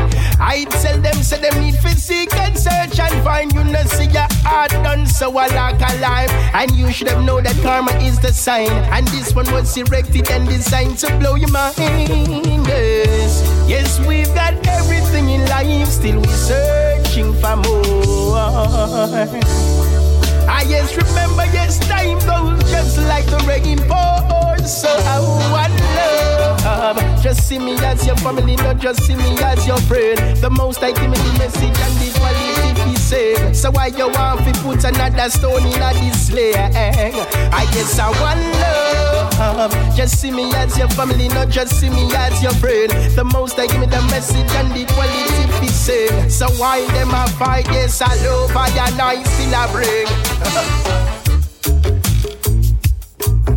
I tell them say them need fi seek and search and find. You know see your heart done so I like a life. And you should have know that karma is the sign. And this one was erected and designed to blow your mind. Yes, yes we've got everything in life, still we're searching for more. I yes remember yes time goes just like the rain pours. So I want love. Just see me as your family, not just see me as your friend. The most I give me the message and the quality be said. So why you want to put another stone in a this? I guess I want love. Just see me as your family, not just see me as your friend. The most I give me the message and the quality be. So why them a fight? Yes, I love I and I still a bring.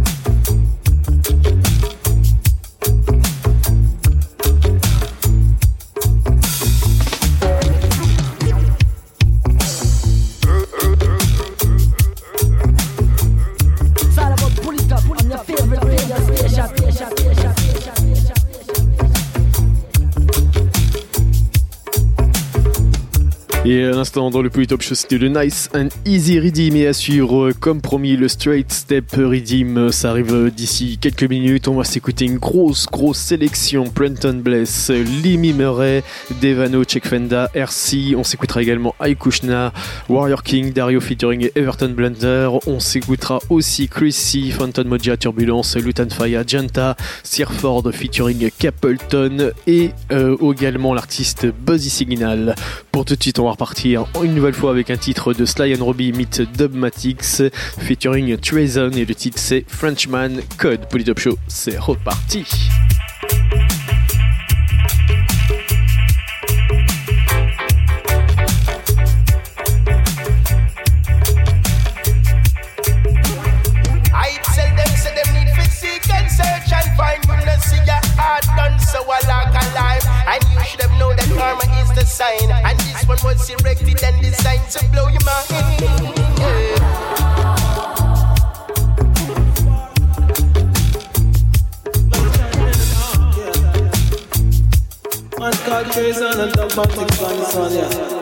Et à l'instant, dans le Polytop Show, c'était le Nice and Easy Redeem. Et à suivre, euh, comme promis, le Straight Step Redeem. Ça arrive euh, d'ici quelques minutes. On va s'écouter une grosse, grosse sélection. Brenton Bless, Limi Murray, Devano, Check Fenda, RC. On s'écoutera également Aikushna, Warrior King, Dario featuring Everton Blender. On s'écoutera aussi Chrissy, Phantom Moja, Turbulence, Lutan Faya, Janta, Sir Ford featuring Capleton et euh, également l'artiste Buzzy Signal. Pour tout de suite, on va repartir une nouvelle fois avec un titre de Sly and Robbie meet Dubmatics featuring Treason et le titre c'est Frenchman Code Polytop Show. C'est reparti. sign and one was erected and designed to blow your mind. Yeah. Man called Treason and Dubmatix on this one, yeah.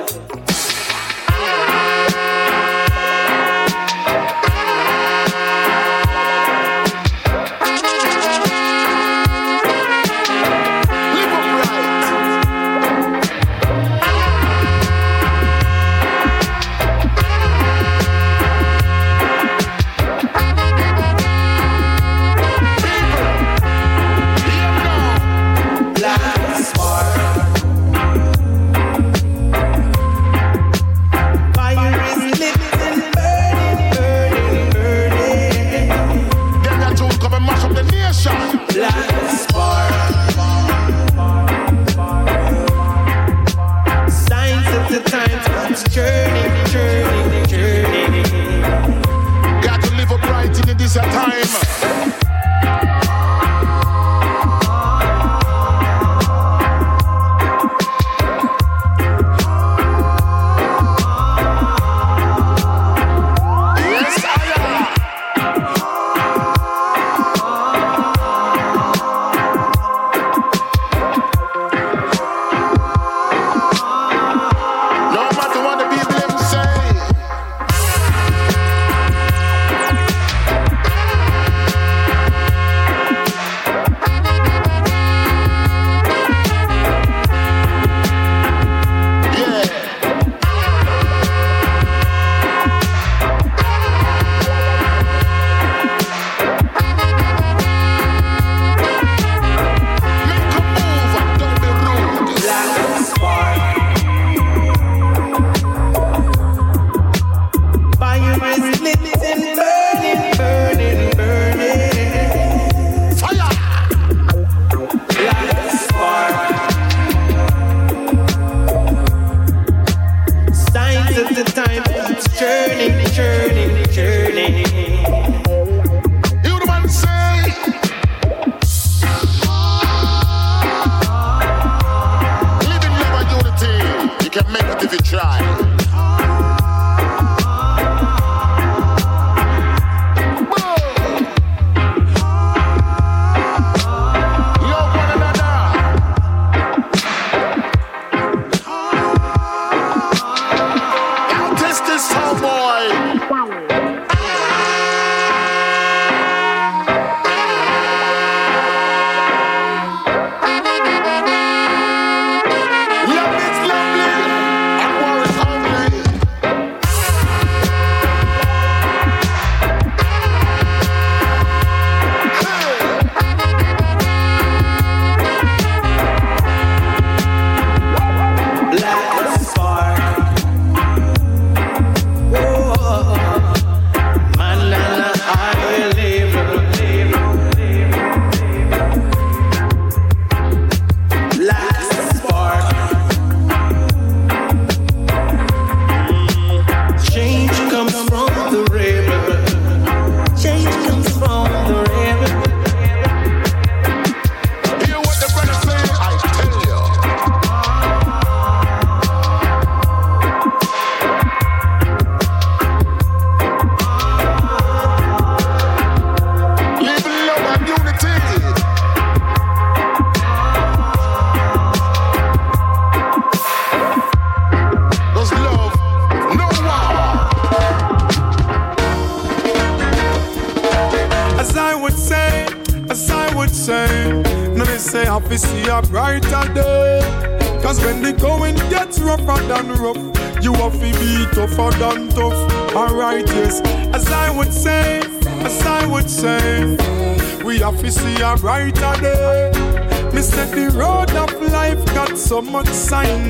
So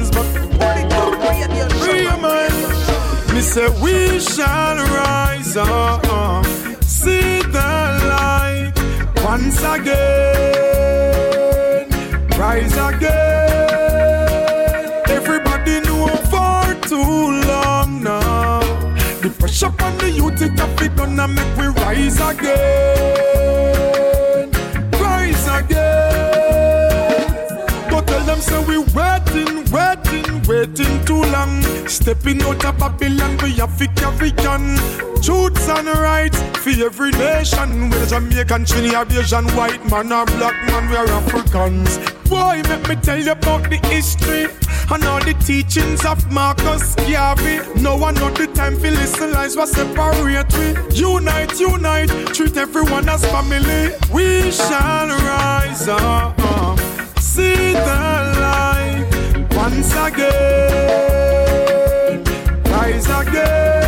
Jamaican, Trinidad, Asian, white man or black man, we are Africans. Boy, make me tell you about the history and all the teachings of Marcus Garvey. No one know the time for listen lies what separate we. Unite, unite, treat everyone as family. We shall rise up, see the light once again, rise again.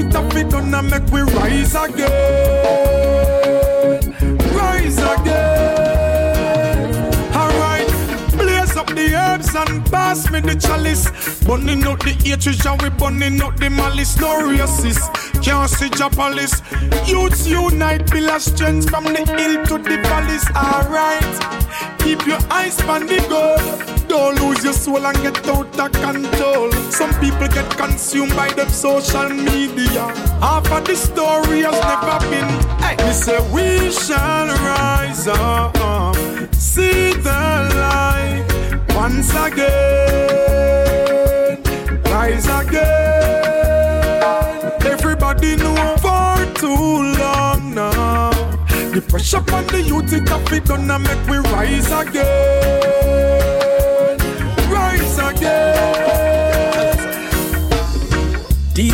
It have it gonna make we rise again, rise again. Alright, blaze up the herbs and pass me the chalice. Burning out the hatred and we burning out the malice. No racist, can't see Japanese. Youths unite, build a strength from the hill to the valleys. Alright, keep your eyes on the goal. Don't lose your soul and get out of control. Some people get consumed by them social media. Half of the story has never been. Hey, me say we shall rise up, see the light once again, rise again. Everybody know for too long now. The pressure on the youth it have it gonna make we rise again,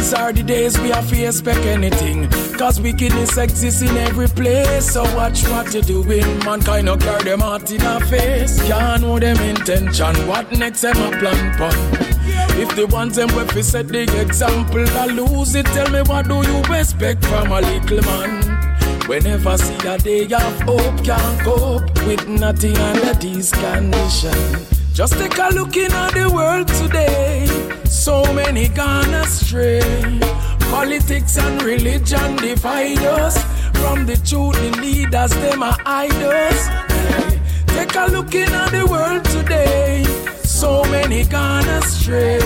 These are the days we have to expect anything. Cause wickedness exists in every place. So watch what you're doing. Mankind no care them heart in our face. Can't know them intention. What next them a plan for? If the ones them fi set the example, I lose it. Tell me what do you expect from a little man? Whenever see a day of hope, can't cope with nothing under these conditions. Just take a look in at the world today. So many gone astray. Politics and religion divide us. From the truth, the leaders, them are idols. Hey, Take a look in at the world today. So many gone astray.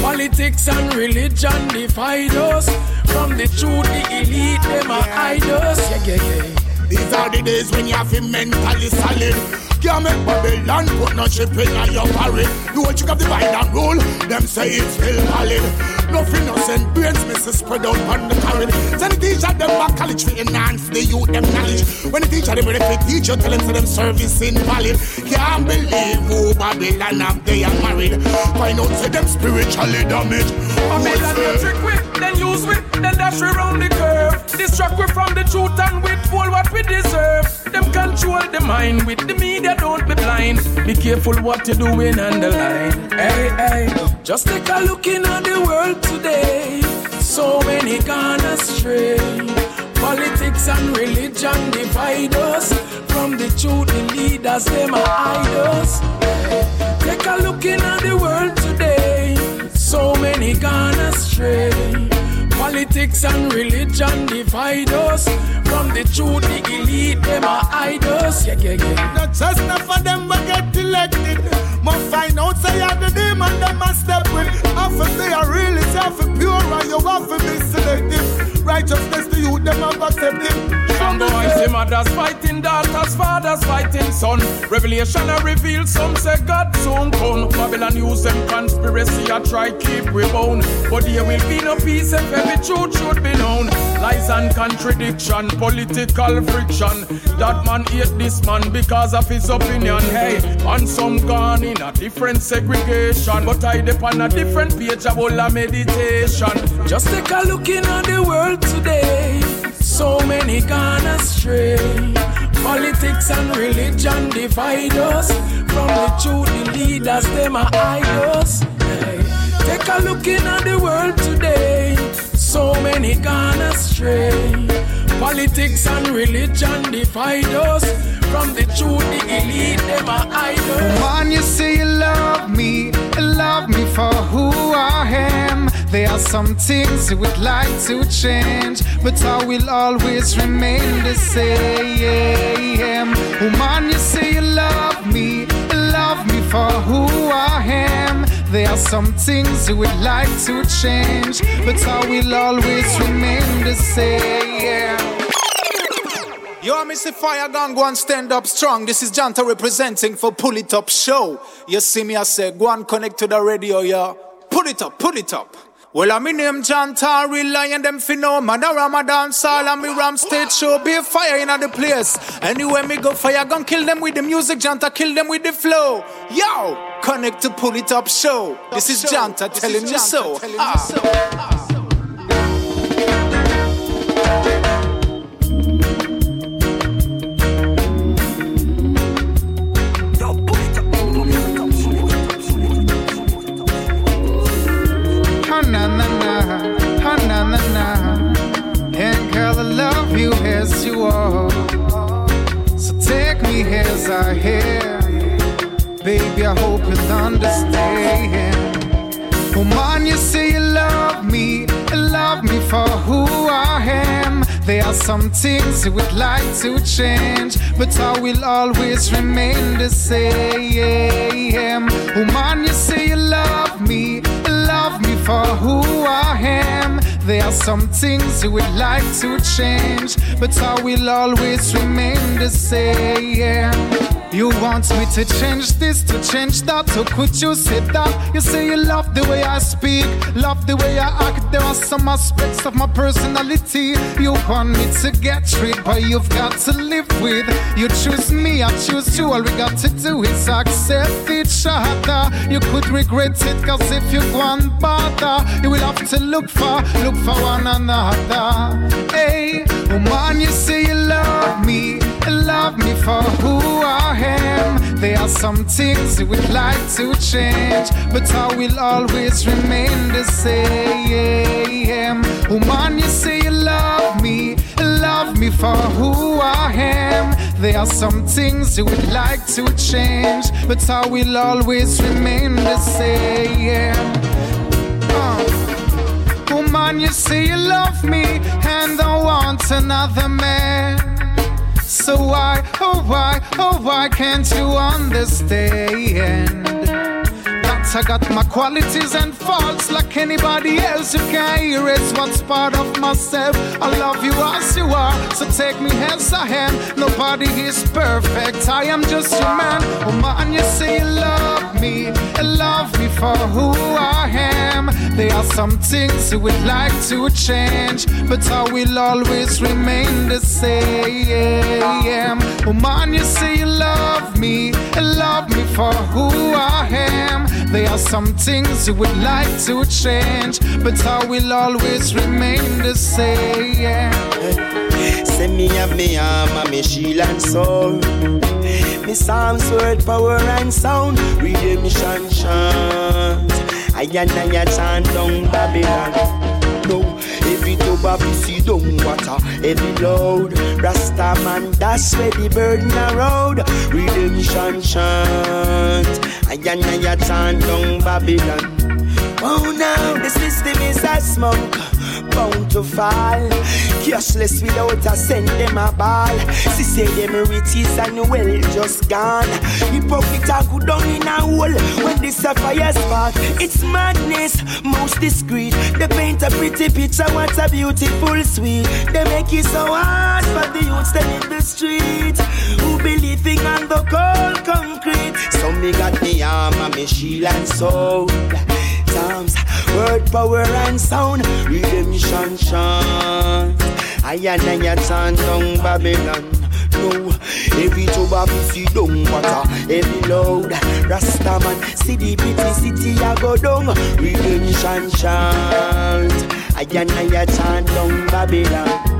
Politics and religion divide us. From the truth, the elite, them are idols. Yeah, yeah, yeah. These are the days when you have to mentally solid. Can't make Babylon put no chip in your parry. You want you got the and rule, them say it's still valid. Nothing innocent brains misses spread out on the current. Send the teacher them back college to enhance the youth them knowledge. When the teacher them ready for teach you, tell them to them service invalid. Can't believe who Babylon have they are married. Find out say them spiritually damaged. Babylon you trick with, then use with, then dash we round the curve. Distract we from the truth and withhold what we deserve. Them control the mind with the media, don't be blind. Be careful what you're doing on the line. Hey, hey, just take a look in at the world today. So many gone astray. Politics and religion divide us. From the truth, the leaders, them are idols. Take a look in at the world today. So many gone astray. Politics and religion divide us. From the truth, the elite, them are idols. Yeah, yeah, yeah. Not just enough for them will get elected. Must find out say I'm the demon them must step with. Half of they are really self pure and you have to be selective. Righteousness to you them have accepted. Some say mothers fighting daughters, fathers fighting son. Revelation I reveal some say God soon come. Babylon use them conspiracy, I try keep we bound. But there will be no peace if every truth should be known. Lies and contradiction, political friction. That man hate this man because of his opinion. Hey, and some gone in a different segregation. But I depend on a different page of all meditation. Just take a look in at the world today. So many gone astray. Politics and religion divide us. From the truth, the leaders, them are idols. Take a look in at the world today. So many gone astray. Politics and religion divide us. From the truth, the elite, them are idols. Man, you say you love me, love me for who I am. There are some things you would like to change, but I will always remain the same. Oh man, you say you love me, love me for who I am. There are some things you would like to change, but I will always remain the same. Yo, Mr. Fire Gang, go and stand up strong. This is Janta representing for Pull It Up Show. You see me, I say, go and connect to the radio, yeah. Pull it up, pull it up. Well, I'm in name Janta, real lion, them finno, man, a Ramadan, Sal, and me Ram State Show. Be a fire in the place. Anywhere me go, fire gun, kill them with the music, Janta, kill them with the flow. Yo, connect to Pull It Up Show. This is Janta telling you so. Ah. Baby, I hope you'll understand. Oh man, you say you love me, love me for who I am. There are some things you would like to change, but I will always remain the same. Oh man, you say you love me, love me for who I am. There are some things you would like to change, but I will always remain the same. You want me to change this, to change that, so could you say that? You say you love the way I speak, love the way I act. There are some aspects of my personality you want me to get rid, but you've got to live with. You choose me, I choose you. All we got to do is accept each other. You could regret it, cause if you want bother, you will have to look for, look for one another. Hey, oh man, you say you love me, love me for who I am. There are some things you would like to change, but I will always remain the same. Oh man, you say you love me, love me for who I am. There are some things you would like to change, but I will always remain the same. Uh. Oh you say you love me and don't want another man. So why, oh why, oh why can't you understand? I got my qualities and faults like anybody else. You can't erase what's part of myself. I love you as you are, so take me as I am. Nobody is perfect, I am just your man. Oh man, you say you love me, love me for who I am. There are some things you would like to change, but I will always remain the same. Oh man, you say you love me, love me for who I am. There are some things you would like to change, but I will always remain the same. Say me have me arm and me shield and sword. Me psalms, word, power and sound. Redemption chant. I and I chant down Babylon. Every tuba we see down water, every load. Rasta man, that's where the burden around. Redemption chant. I and I chant down Babylon. Oh now, the system is a smoke. bound to fall. Cashless without a cent, them a ball. She say them riches and well just gone. Hypocrite a go down in a hole when this a fire spark. It's madness, most discreet. They paint a pretty picture, what a beautiful sweet. They make it so hard for the youths them in the street who believing on the cold concrete. So me got me arm and me shield and soul. Psalms, word, power and sound, redemption chant. I and I chant down Babylon. No, every tuba see down water, every load. Rastaman, see the pretty city I go down. Redemption chant. I and I chant down Babylon.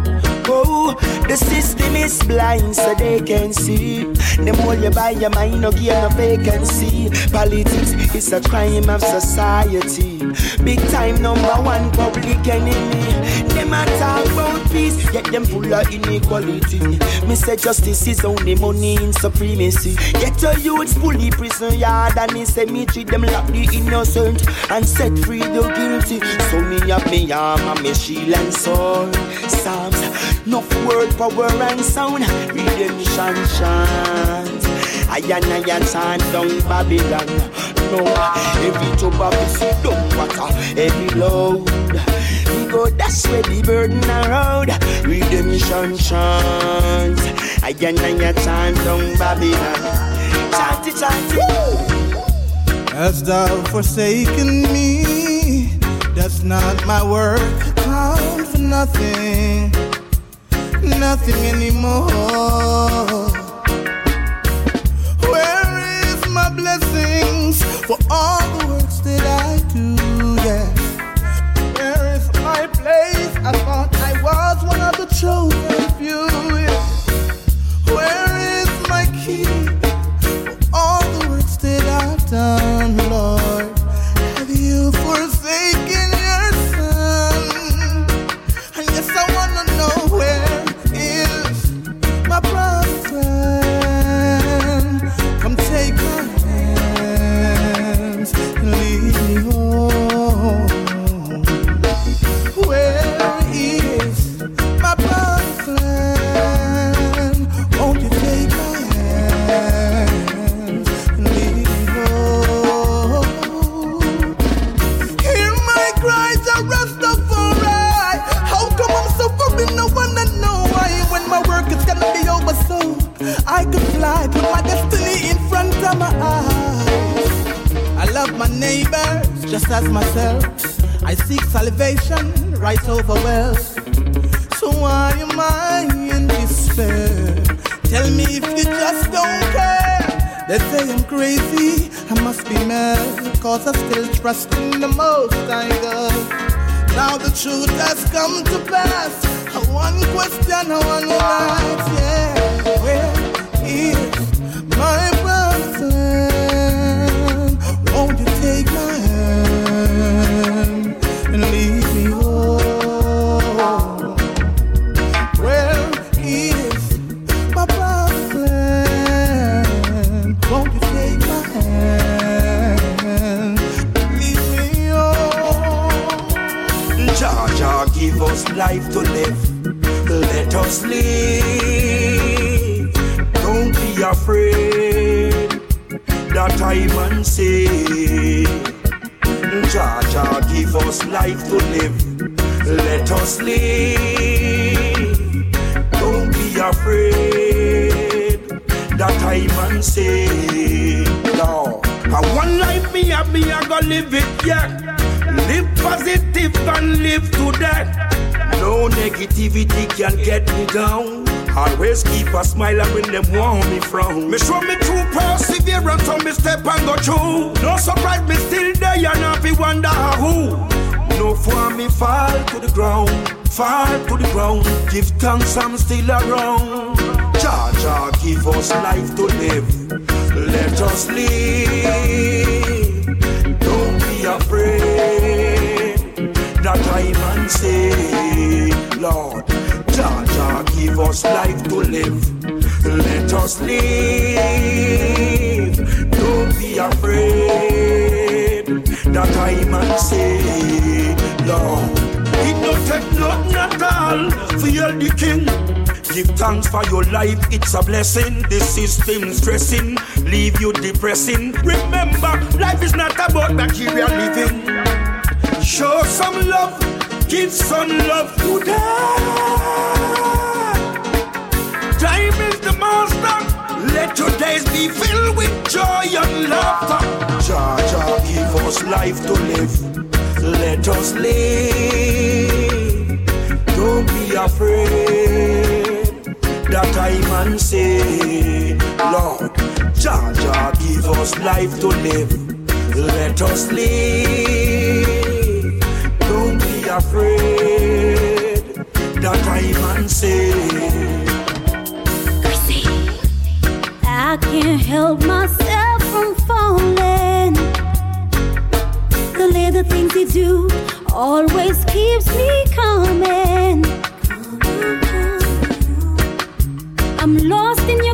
Oh, the system is blind so they can see. Them all you buy your mind, no give no vacancy. Politics is a crime of society. Big time number one public enemy. Them a talk about peace, yet them full of inequality. Me say justice is only money in supremacy. Get a youth fully prison yard and me me treat them like the innocent and set free the guilty. So me have me arm and me shield and sword. Psalms, enough word, power and sound. Redemption chant. I and I chant down Babylon. No, every we see down water, every load. We go that's where the burden around. Redemption chant. I and I chant down Babylon. Chant it, chant it. Hast thou forsaken me? Does not my work count for nothing? Nothing anymore. Where is my blessings for all as myself. I seek salvation right over wealth. So why am I in despair? Tell me if you just don't care. They say I'm crazy, I must be mad, cause I still trust in the most I God. Now the truth has come to pass. One question, one life, yeah. And say. Jah give us life to live. Let us live. Don't be afraid that time and say. No. And one life me have me I go live it, yeah. Live positive and live to that. No negativity can get me down. Always keep a smile and when them want me frown. Me show me true perseverance on me step and go through. No surprise me still there and not be wonder who. No for me fall to the ground, fall to the ground. Give thanks I'm still around. Jah Jah give us life to live. Let us live. Don't be afraid that I man say, Lord, Jah Jah give us life to live. Let us live. I man say, Lord. It don't take nothing at all for you the king. Give thanks for your life, it's a blessing. The system stressing, leave you depressing. Remember, life is not about material living. Show some love, give some love today. Time is the master. Let your days be filled with joy and laughter. Jah life to live. Let us live. Don't be afraid that I man say, Lord, Jah Jah give us life to live. Let us live. Don't be afraid that I man say. I can't help myself from falling. The things you do always keeps me coming. I'm lost in your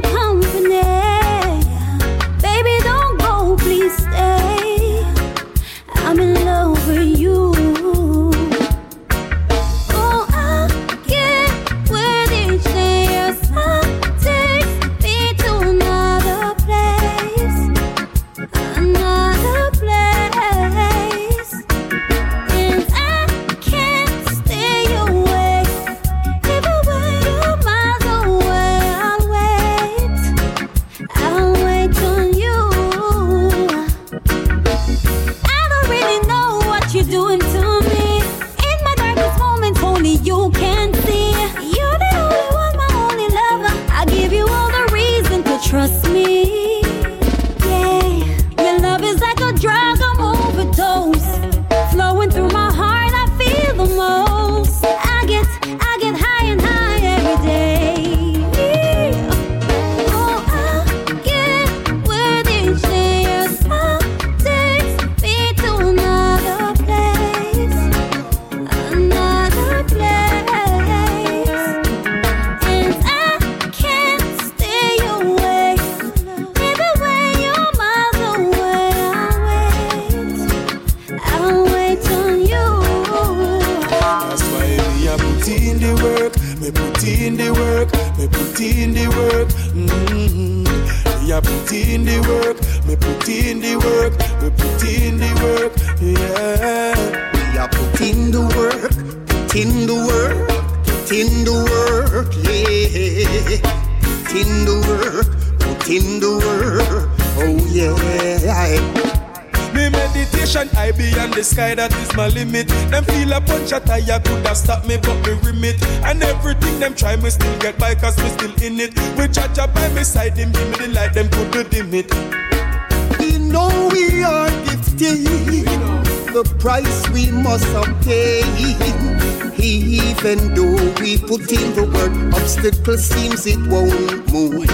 obstacle seems it won't move.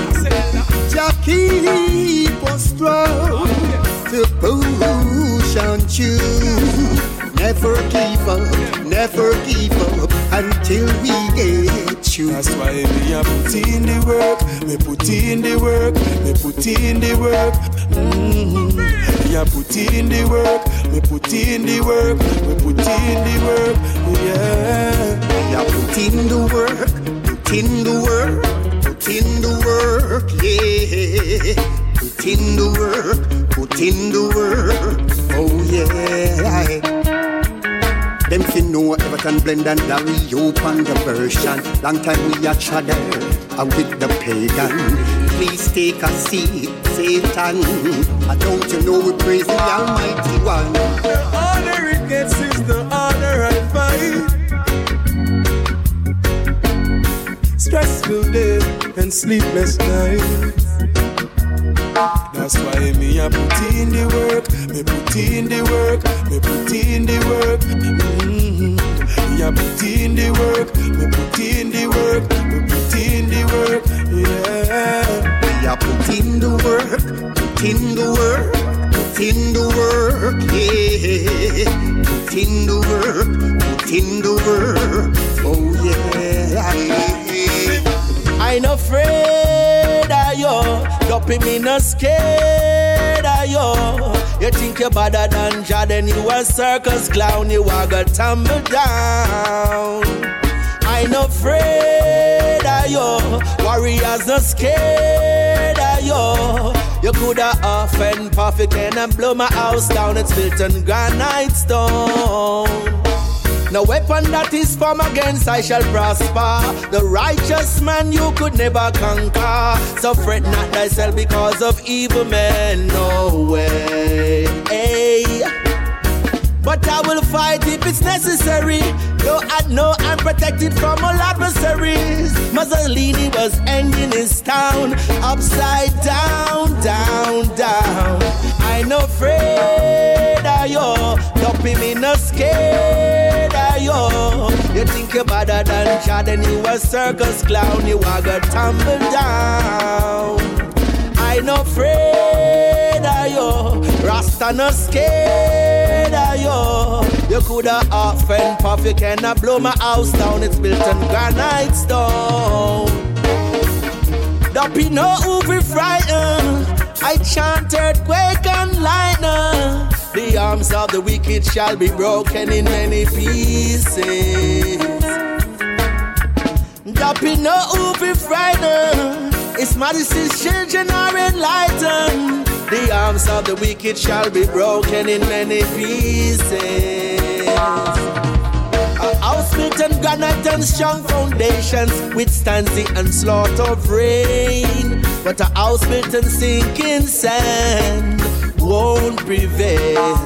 Jah keep us strong to push and choose. Never give up, never give up until we get you. That's why me a put in the work, me put in the work, me put in the work. Mm-hmm. Me a put in the work, me put in the work, me put in the work. Yeah. Me a put in the work, put in the work, put in the work, yeah. Put in the work, put in the work, oh yeah. Them fi know Everton blend and Larry open the version. Long time we a chatter with the pagan. Please take a seat, Satan. I don't you know we praise the Almighty One. The it Stressful days and sleepless nights. That's why me a put in the work, me put in the work, me put in the work. Mm-hmm. Me a put in the work, me put in the work, me put in the work. Yeah. Me a put in the work, put in the work, put in the work, yeah. Put in the work, put in the work, oh yeah. I ain't afraid of you. Dopey me no scared of you. You think you're better than Jah, then you a circus clown. You are gonna tumble down. I no afraid of you. Warriors not scared of you. You coulda off and again and blow my house down. It's built on granite stone. No weapon that is formed against I shall prosper. The righteous man you could never conquer. So fret not thyself because of evil men. No way. Hey. But I will fight if it's necessary. Though I know I'm protected from all adversaries. Mussolini was ending his town upside down, down, down. I no afraid of you. Don't be me no scared of you. You think you're better than Chad and you a circus clown. You are gonna tumble down. I no afraid of you. Rasta no scared of you. You coulda off and puff, you cannot blow my house down. It's built on granite stone. Don't be no over frightened. I chant earthquake and lightning. The arms of the wicked shall be broken in many pieces. Don't be no over frightened. It's Madison's children are enlightened. The arms of the wicked shall be broken in many pieces. A house built on granite and strong foundations withstands the onslaught of rain. But a house built on sinking sand won't prevail.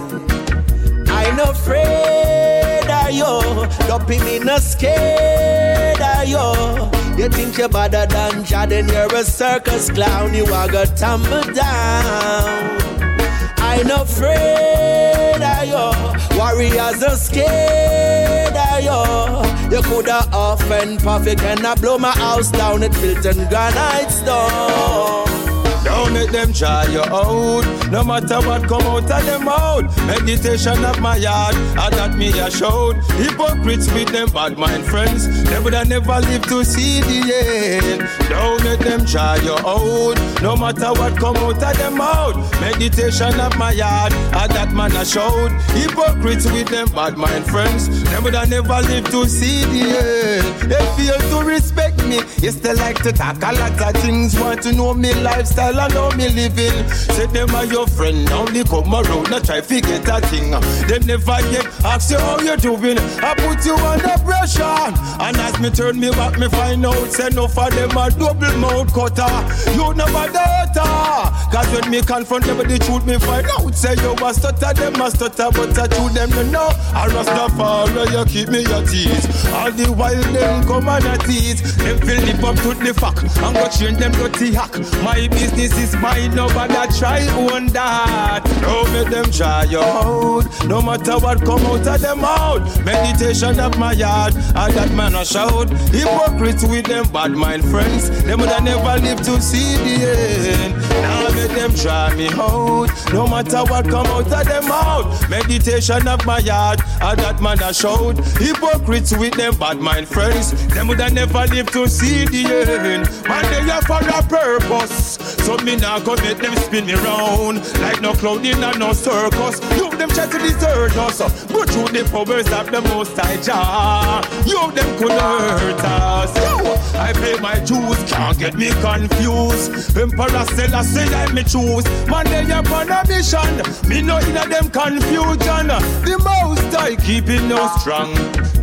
I'm afraid of you. Don't be me no scared of you. You think you're better than Jah, then you're a circus clown. You are gonna tumble down. I'm not afraid of you. Warriors are scared of you. You coulda off and puff, you cannot blow my house down. It's built on granite stone. Don't make them try you out. No matter what come out of them out. Meditation of my yard, I that me a shout. Hypocrites with them bad mind friends. They would never live to see the end. Don't let them try you out. No matter what come out of them out. Meditation of my yard, and that man a shout. Hypocrites with them bad mind friends. They would never live to see the end. They feel to respect me. Yes, they like to talk a lot of things. Want to know me lifestyle and how me living. Say them are your friend, now they come around, not try to get a thing. They never yet ask you how you doing. I put you under pressure. And as me turn me back, me find out, say no for them a double mouth cutter. You never data. Cause when me confront them with the truth, me find out, say you a stutter, them a stutter, but I to them, you know. I Rastafari, you keep me your teeth. All the while them come and a tease. Them feel live up to the fact. And go change them dirty hack. My business is mine, nobody try own that. Don't make them try you out. No matter what come out of them out. Meditation of my yard, and that man a shout. Hypocrites with them bad mind friends. Them would never live to see the end. Now make them try me out. No matter what come out of them out. Meditation of my yard, and that man a shout. Hypocrites with them bad mind friends. Them would never live to see the end. Man, they are for a purpose. So me now go make them spin me round like no clown in a no circus. You them try to desert us, but through the powers of the Most High Jah, you them could hurt us. Yo, I pay my dues, can't get me confused. Emperor Selassie I me choose. Man they up on a mission, me no inna them confusion. The Most High keeping us strong.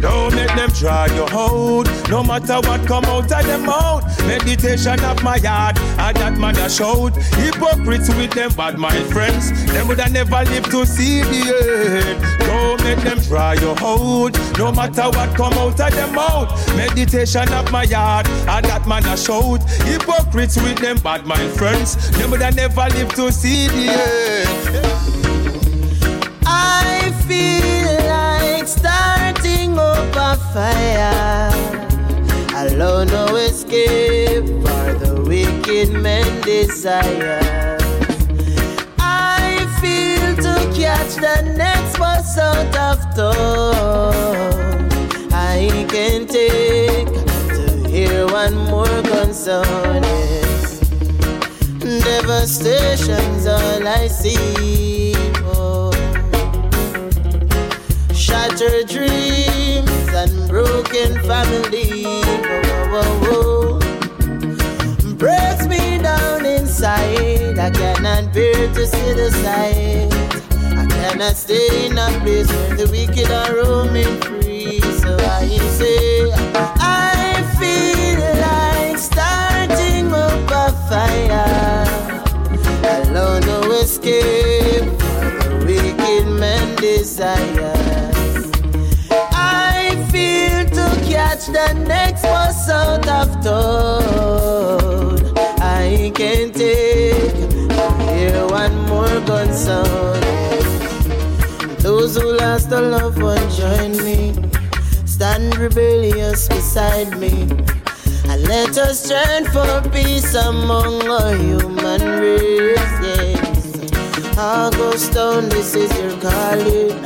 Don't make them try you out. No matter what come out of them mouth. Meditation of my heart, and that man a shout. Hypocrites with them bad mind friends. Them would have never live to see the end. Don't make them try you out. No matter what come out of them mouth. Meditation of my heart, and that man a shout. Hypocrites with them bad mind friends. Them would have never live to see the end. I feel like starting a fire. Alone, no escape for the wicked men desire. I feel to catch the next bus out of town. I can take to hear one more. Yes. Devastation's all I see. Shattered dreams and broken family. Whoa, whoa, whoa, whoa. Breaks me down inside. I cannot bear to see the sight. I cannot stay in a place where the wicked are roaming free. So I say, I feel like starting up a fire. Alone, no escape for the wicked man desires. Catch the next bus out of town. I can't take hear one more gun sound. Those who lost a loved one join me. Stand rebellious beside me. And let us turn for peace among our human race. Yes. August town, this is your calling.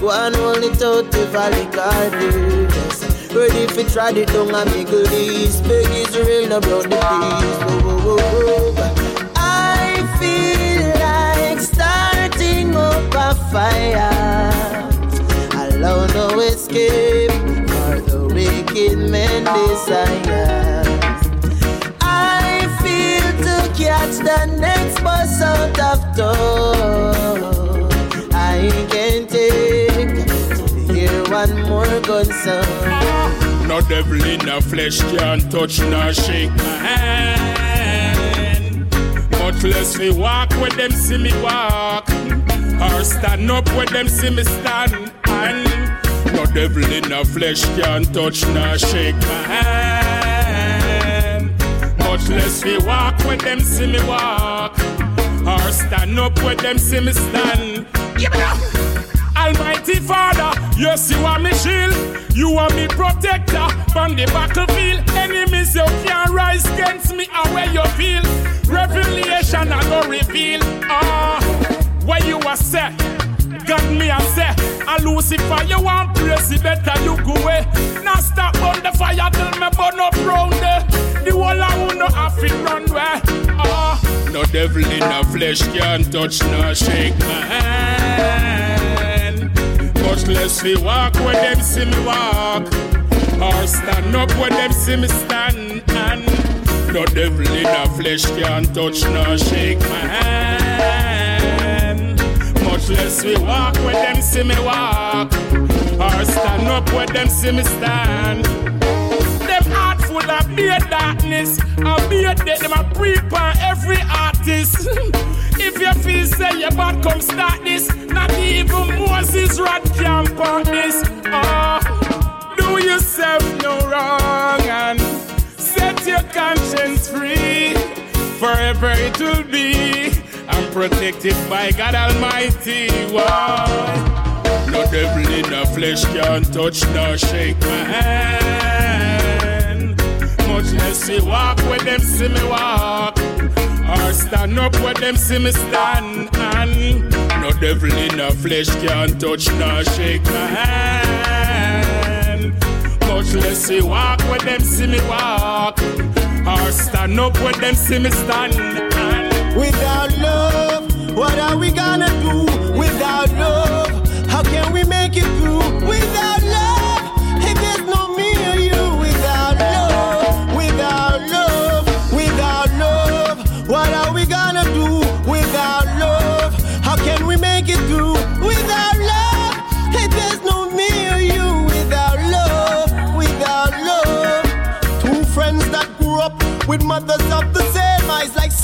Go and hold it the valley garden. Ready if you try it down and make this. Beg Israel about the peace. Whoa, whoa, whoa. I feel like starting up a fire. Allow no escape for the wicked man desires. I feel to catch the next bus out of town. To hear one more gun sound. No devil in the flesh can touch nor shake my hand. Much less me walk when them see me walk. Or stand up when them see me stand. And no devil in the flesh can touch nor shake my hand. Much less me walk when them see me walk. Or stand up when them see me stand. Give it up. Almighty Father, yes, you are my shield, you are me protector. From the battlefield, enemies you can't rise against me. And where you feel, revelation I go reveal. Ah, where you are set, God me a say. A Lucifer, you want it better you go away. Now stop on the fire till me burn up round there. The whole I will not have it run where. Ah, no devil in the flesh can touch nor shake my hand. Much less we walk when them see me walk. Or stand up when them see me stand. And no devil in the flesh can touch nor shake my hand. Much less we walk when them see me walk. Or stand up when them see me stand. Them heart full of beer darkness. A beer that them a prepare every artist. if you feel say you bad, come start this. Not even Moses Rod can part this. Oh, do yourself no wrong and set your conscience free. Forever it will be. I'm protected by God Almighty. Why? No devil in the flesh can touch nor shake my hand. Much less we walk when them see me walk. Or stand up when them see me stand. And no devil in the flesh can touch nor shake my hand. Much less we walk when them see me walk. Or stand up when them see me stand. And Without love, what are we gonna do? Without love, how can we make it through?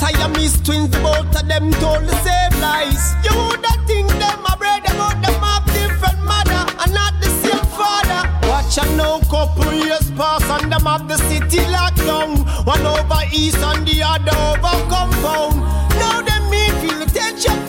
Siamese twins, both of them told the same lies. You woulda think them a brother, but them have different mother and not the same father. Watch and now couple years pass and them have the city locked down. One over east and the other over compound. Now them me feel the tension,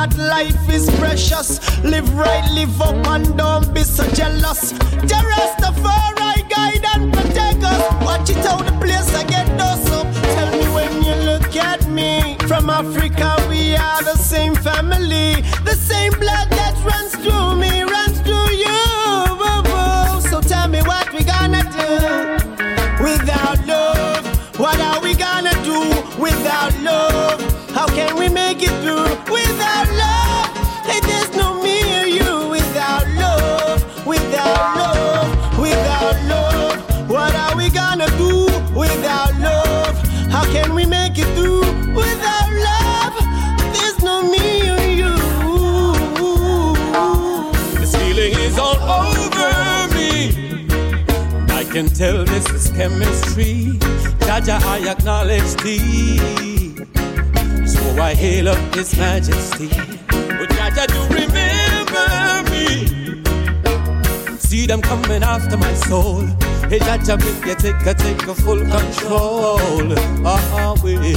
that life is precious. Live right, live up, and don't be so jealous. The Rastafari guide and protect us. Watch it out the place I get dust up. Tell me when you look at me. From Africa, we are the same family. The same blood that runs through me can tell this is chemistry. Jah Jah, I acknowledge thee. So I hail up His Majesty. But Jah Jah, do remember me. See them coming after my soul. Hey, Jaja, make you take a, take a full control. Ah, wait.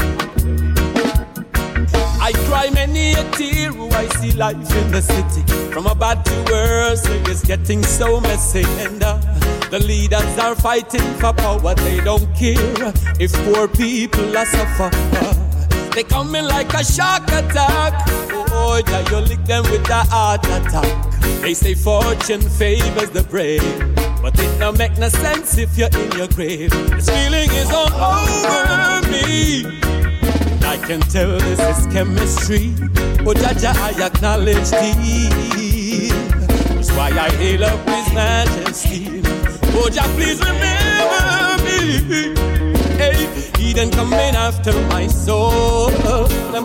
I cry many a tear who I see life in the city. From a bad to worse, it's getting so messy. And uh, the leaders are fighting for power, they don't care if poor people are suffering. They come in like a shark attack. Oh, yeah, you lick them with a heart attack. They say fortune favors the brave. But it don't make no sense if you're in your grave. This feeling is all over me. I can tell this is chemistry. Oh, Jah Jah, I acknowledge thee. That's why I hail up His Majesty. Oh, Jah, please remember me. Hey, he done in after my soul.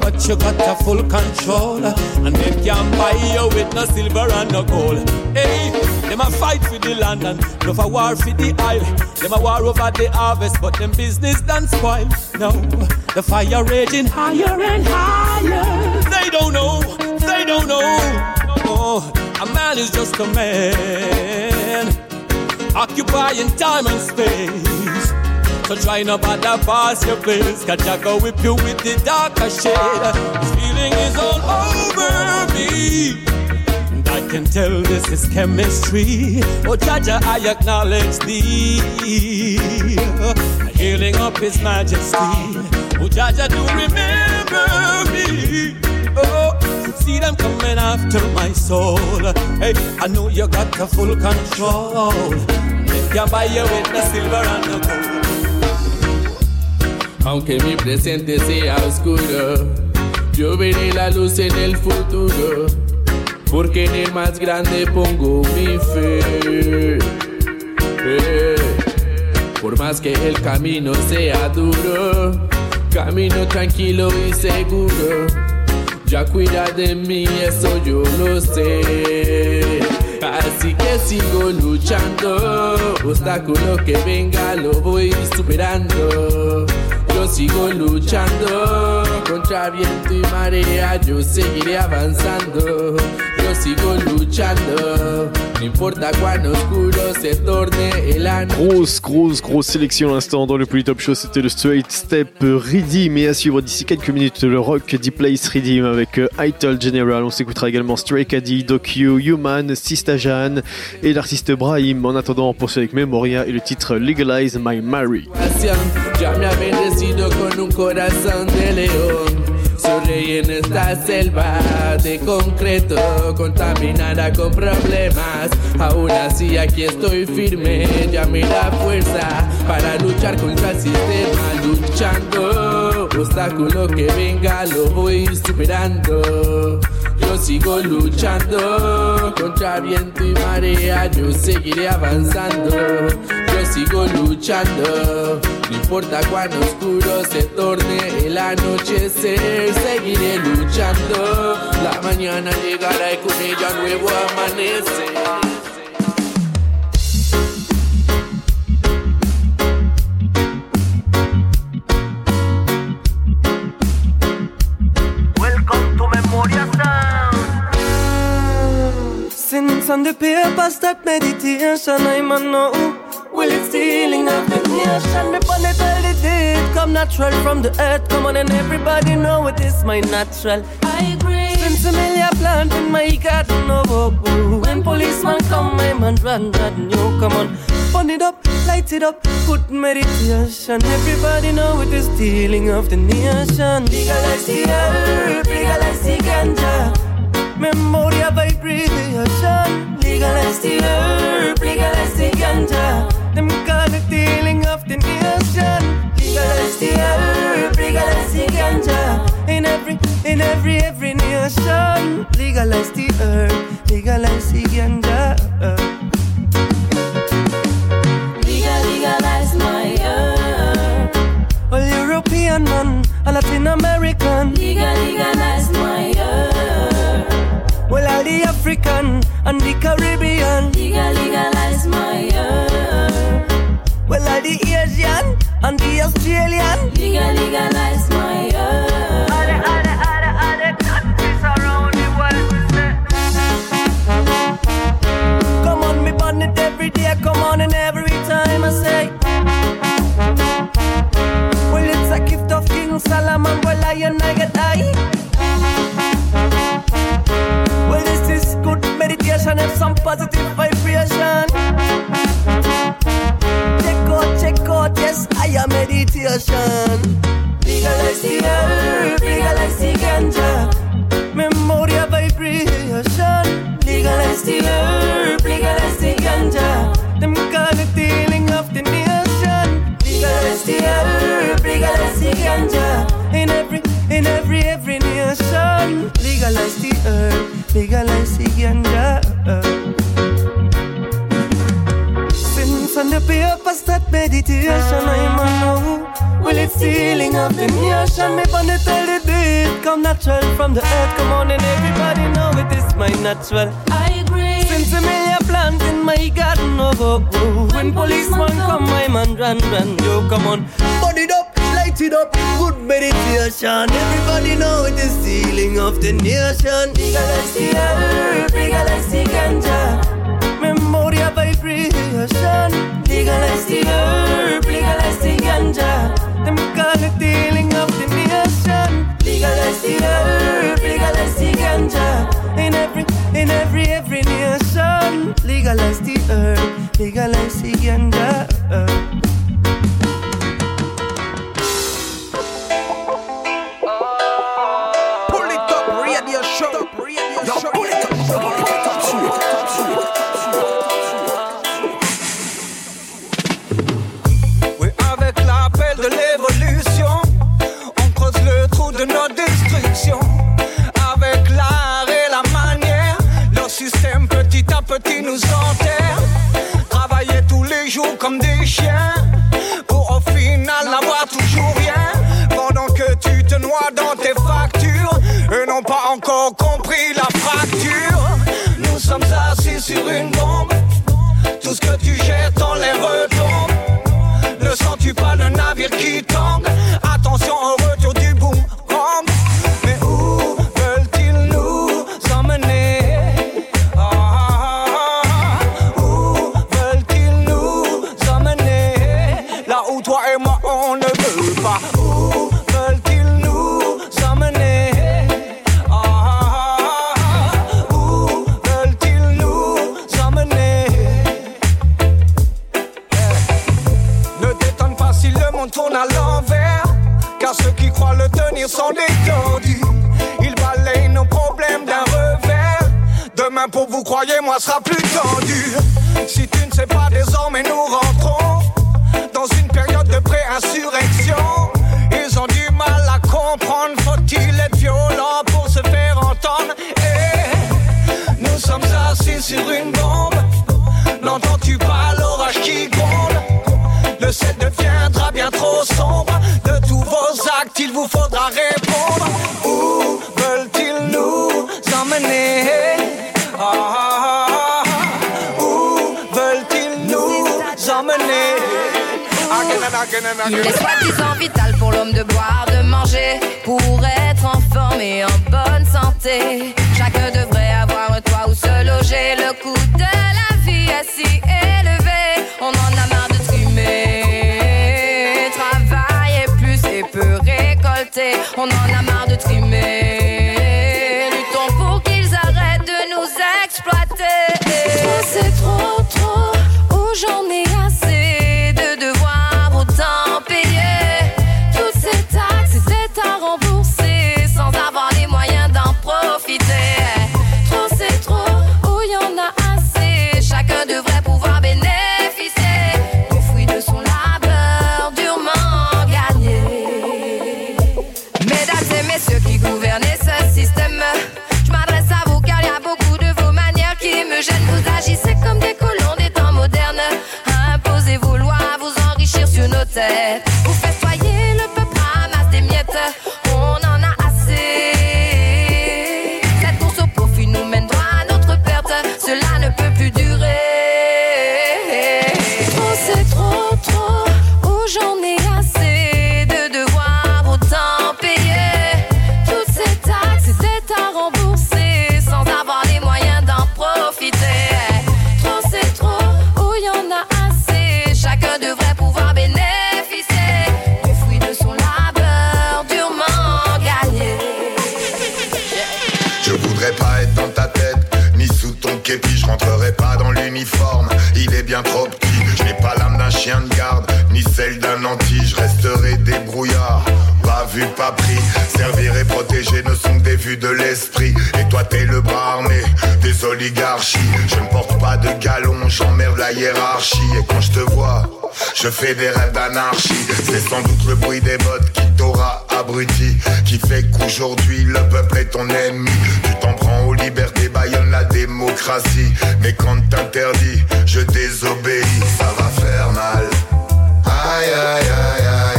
But you got a full control. And them can't buy you with no silver and no gold. Hey, them a fight for the land and love a war for the isle. Them a war over the harvest, but them business done spoil. No, the fire raging higher and higher. They don't know, they don't know. Oh, a man is just a man, occupying time and space. So try not bother pass your place, cause I go whip you with the darker shade. This feeling is all over me. And I can tell this is chemistry. Oh, Jah Jah, I acknowledge thee. Healing up His Majesty. Oh, Jah Jah, do remember me. Oh, see them coming after my soul. Hey, I know you got the full control. They can buy you with the silver and the gold. Aunque mi presente sea oscuro, yo veré la luz en el futuro, porque en el más grande pongo mi fe. Eh, Por más que el camino sea duro, camino tranquilo y seguro. Ya cuida de mí, eso yo lo sé. Así que sigo luchando, obstáculo que venga lo voy superando. Yo sigo luchando contra viento y marea, yo seguiré avanzando. Sigo luchando, no importa cuán oscuro se torne el ano. Grosse, grosse, grosse sélection à l'instant dans le Polytop Show. C'était le Straight Step Redeem. Et à suivre d'ici quelques minutes, le Rock Deep Place Redeem avec euh, Idol General. On s'écoutera également Stray Caddy, Doc You, Human, Sista Jan et l'artiste Brahim. En attendant, on poursuit avec Memoria et le titre Legalize My Mary. Ya me ha bendecido con un corazón de león. Rey en esta selva de concreto, contaminada con problemas. Aún así aquí estoy firme, ya me da fuerza para luchar contra el sistema. Luchando, obstáculo que venga lo voy superando. Yo sigo luchando contra viento y marea, yo seguiré avanzando. Sigo luchando, no importa cuán oscuro se torne el anochecer, seguiré luchando. La mañana llegará y con ella nuevo amanecer. Welcome to Memoria Sound. Since on the paper start meditation, I'm a know. Will it stealing of the nation? Me pon it tell the deed come natural from the earth. Come on and everybody know it is my natural. I agree. Since a million plant in my garden, oh, oh, oh. When policeman come, my man run, run, yo, come on. Burn it up, light it up, good meditation. Everybody know it is stealing of the nation. Legalize the herb, legalize the ganja. Memoria vibration. Legalize the herb, legalize the ganja. Them call it stealing of the nation. Legalize the herb, legalize the ganja. In every, in every, every nation. Legalize the herb, legalize the ganja. Legal, legalize my herb. All European man, and Latin American. Legal, legalize my herb. Well, all the African and the Caribbean. Legal, legalize my herb. Well, all the Asian and the Australian. Legal, legalize my herb. All the, all the, all the, all the countries around the world. Come on, me burn it every day. Come on, and every time I say. Well, it's a gift of King Solomon. Well, I and I get high. Well, this is good meditation and some positive vibration. Out, yes, I am meditation. Legalize the herb, legalize the ganja. Memoria vibration. Legalize the herb, legalize the ganja. Them call it healing of the nation. Legalize the herb, legalize the ganja. In every, in every, every nation. Legalize the herb, legalize the ganja. Meditation, I'm a know. Well, it's healing of the nation. Me on the tell the beat, come natural from the earth. Come on, and everybody know it is my natural. I agree. Since a million plant in my garden, oh, oh, oh. When policeman come, my man run, run, yo, come on. Burn it up, light it up, good meditation. Everybody know it is healing of the nation. Legalize the herb, legalize the ganja. Memoria. Legalize the herb, legalize the ganja. Them call it healing of the nation. Legalize the herb, legalize the ganja. In every, in every, every nation. Legalize the herb, legalize the ganja. Sur une pas pris, servir et protéger ne sont que des vues de l'esprit. Et toi t'es le bras armé des oligarchies. Je ne porte pas de galon, j'emmerde la hiérarchie. Et quand je te vois, je fais des rêves d'anarchie. C'est sans doute le bruit des bottes qui t'aura abruti, qui fait qu'aujourd'hui le peuple est ton ennemi. Tu t'en prends aux libertés, baillonne la démocratie. Mais quand t'interdis, je désobéis, ça va faire mal. Aïe aïe aïe aïe.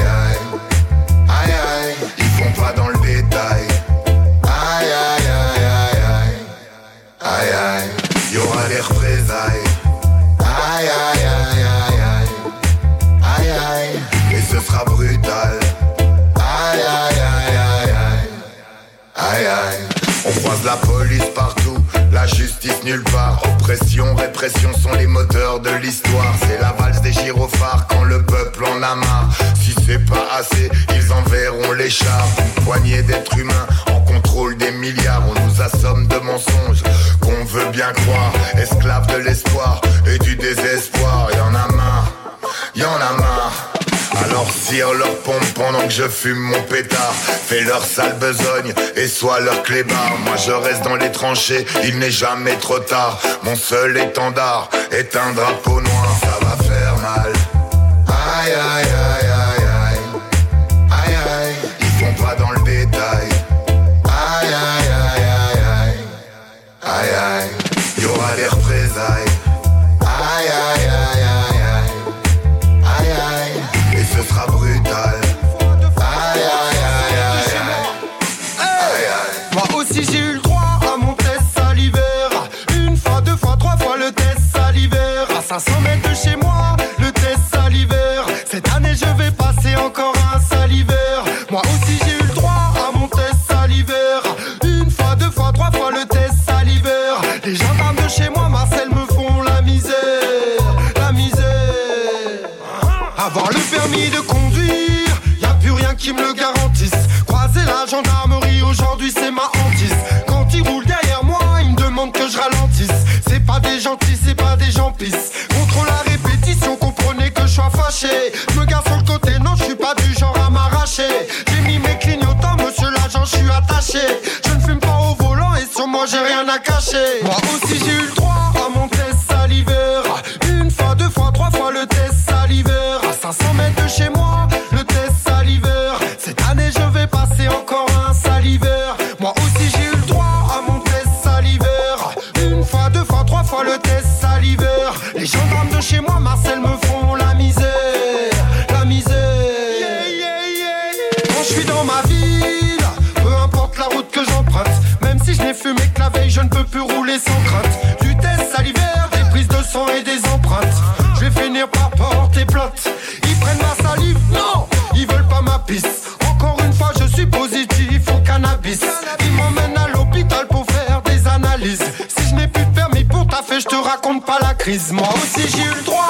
Aïe aïe aïe aïe. Aïe aïe, et ce sera brutal. Aïe aïe aïe aïe aïe. Aïe aïe, on croise la police partout, la justice nulle part. Oppression, répression sont les moteurs de l'histoire. C'est la valse des gyrophares quand le peuple en a marre. Si c'est pas assez, ils enverront les chars. Une poignée d'êtres humains en contrôle des milliards. On nous assomme de mensonges bien croire. Esclaves de l'espoir et du désespoir. Y en a marre, y en a marre. Alors cire leur pompe pendant que je fume mon pétard. Fais leur sale besogne et sois leur clébard. Moi je reste dans les tranchées, il n'est jamais trop tard. Mon seul étendard est un drapeau noir. Ça va faire mal. Aïe aïe aïe aïe aïe. Aïe aïe, ils font pas dans le détail. Aïe aïe aïe aïe aïe. Aïe aïe, 500 mètres de chez moi, le test salivaire. Cette année je vais passer encore un salivaire. Moi aussi j'ai eu le droit à mon test salivaire. Une fois, deux fois, trois fois le test salivaire. Les gendarmes de chez moi, Marcel, me font la misère. La misère. Avoir le permis de conduire, y a plus rien qui me le garantisse. Croiser la gendarmerie aujourd'hui c'est ma des gentils, c'est pas des gens pisses. Contre la répétition, comprenez que je sois fâché. Je me garde sur le côté, non, je suis pas du genre à m'arracher. J'ai mis mes clignotants, monsieur l'agent, je suis attaché. Je ne fume pas au volant et sur moi j'ai rien à cacher. Moi aussi j'ai eu le droit à mon test salivaire. Une fois, deux fois, trois fois le test salivaire. À 500 mètres de chez moi, chez moi, Marcel, me font la misère. La misère. Quand je suis dans ma ville, peu importe la route que j'emprunte, même si je n'ai fumé que la veille, je ne peux plus rouler sans crainte. Du test salivaire, des prises de sang et des empreintes. Je vais finir par porter plainte. Ils prennent ma salive, non, ils veulent pas ma pisse. Raconte pas la crise. Moi aussi j'ai eu le droit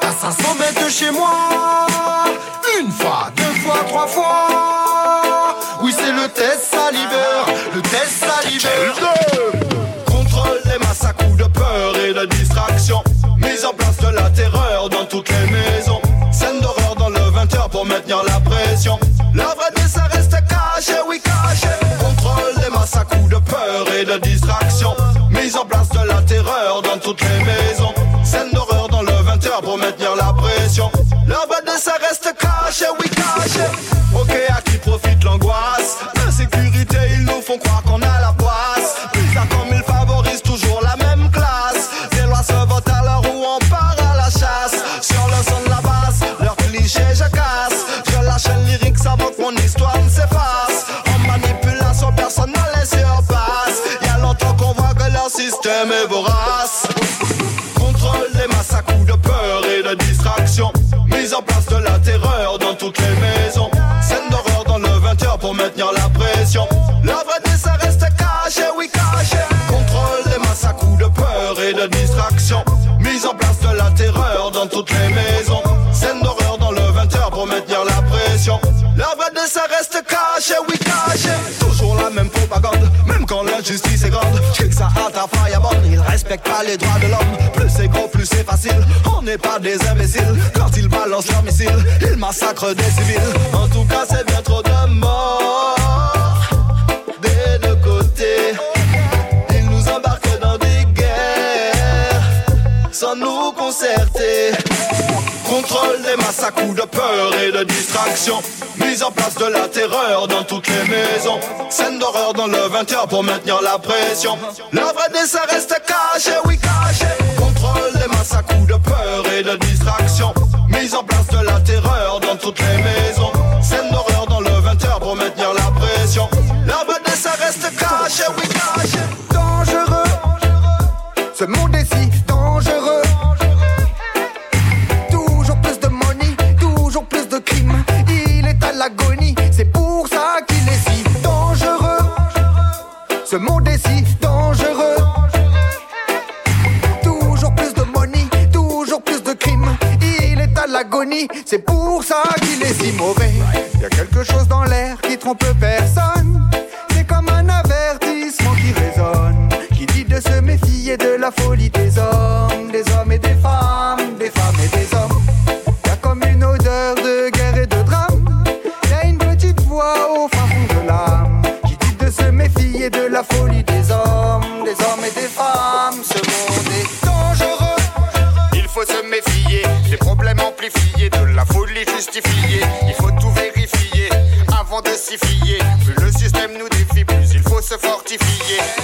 à 500 mètres de chez moi. Une fois, deux fois, trois fois. Toutes les maisons. Scène d'horreur dans le 20h pour maintenir la pression. La vraie ça reste caché, oui caché. Ok, à qui profite l'angoisse? L'insécurité, ils nous font croire qu'on quand est grande, je que ça hâte à fireball. Ils respectent pas les droits de l'homme. Plus c'est gros, plus c'est facile. On n'est pas des imbéciles. Quand ils balancent leurs missiles, ils massacrent des civils. En tout cas, c'est bien trop de morts. Des deux côtés. Ils nous embarquent dans des guerres. Sans nous concerter. Contrôle des masses à coups de peur et de distraction. Mise en place de la terreur dans toutes les maisons. Scène d'horreur dans le 20h pour maintenir la pression. La vraie dessin reste cachée, oui cachée. Contrôle des masses à coups de peur et de distraction. Mise en place de la terreur dans toutes les maisons. Scène d'horreur dans le 20h pour maintenir la pression. La vraie dessin reste cachée, oui cachée. dangereux. Ce monde est c'est pour ça qu'il est si mauvais. Y a quelque chose dans l'air qui trompe personne. C'est comme un avertissement qui résonne, qui dit de se méfier de la folie Yeah.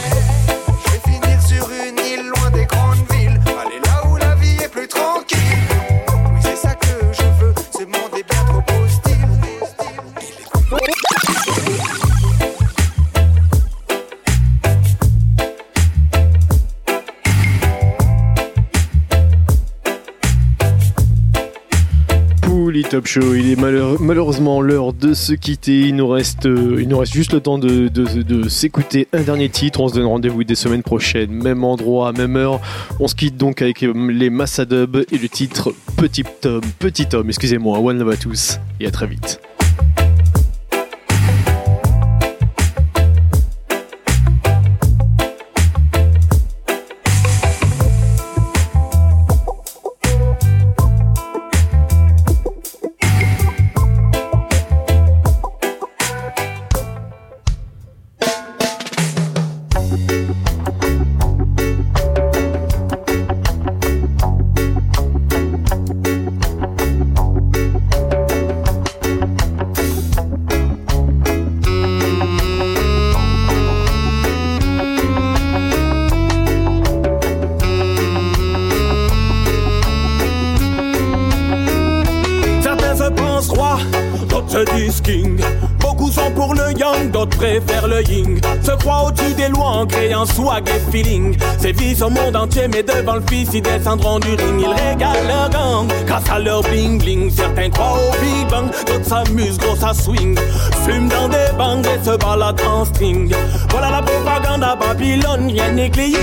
Top Show, il est malheur- malheureusement l'heure de se quitter. Il nous reste, euh, juste le temps de s'écouter un dernier titre. On se donne rendez-vous des semaines prochaines, même endroit, même heure. On se quitte donc avec euh, les Massadub et le titre Petit Tom, Petit Tom, excusez-moi, One Love à tous et à très vite. king. Préfèrent le ying. Se croient au-dessus des lois en créant swag et feeling. Vies au monde entier, mais devant le fils, ils descendront du ring. Ils régalent leur gang grâce à leur bling bling. Certains croient au big bang, d'autres s'amusent, gros ça swing. Fument dans des bangs et se baladent en string. Voilà la propagande à Babylone, rien n'est clean.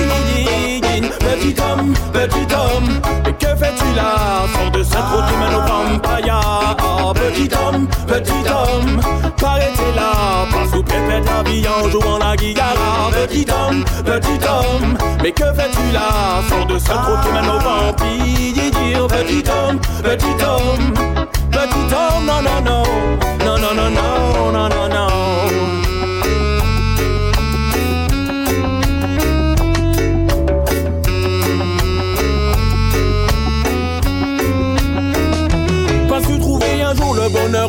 Petit homme, petit homme, mais que fais-tu là? Sors de cette route. Ah, petit homme, petit homme, paraît-il là Pas sous pépette la vie en jouant la guitare. Petit homme, petit homme, mais que fais-tu là? Sors de cette route humaine au vampire. Petit homme, petit homme, petit homme, non, non, non, non, non, non, non, non, non,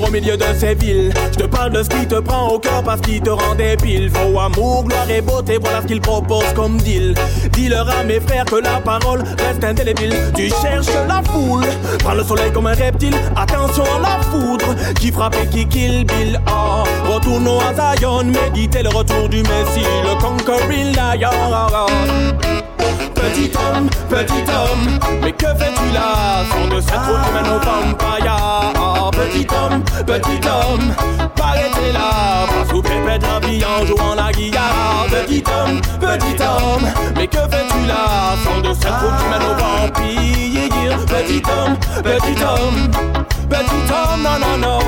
au milieu de ces villes. Je te parle de ce qui te prend au cœur parce qu'il te rend débile Faux amour, gloire et beauté, voilà ce qu'ils proposent comme deal. Dis-leur à mes frères que la parole reste indélébile. Tu cherches la foule, prends le soleil comme un reptile. Attention à la foudre qui frappe et qui kill Bill. Oh, retournons à Zion, méditer le retour du Messie. Le conquering lion Petit homme, petit homme, mais que fais-tu là? Sans de cette route Ah, Petit homme, petit homme, paraît-il là. Pas sous pépette la vie en jouant la guitare Petit homme, petit homme, mais que fais-tu là? Sans de cette route humaine au vampire. Petit homme, petit homme, petit homme, non, non, non.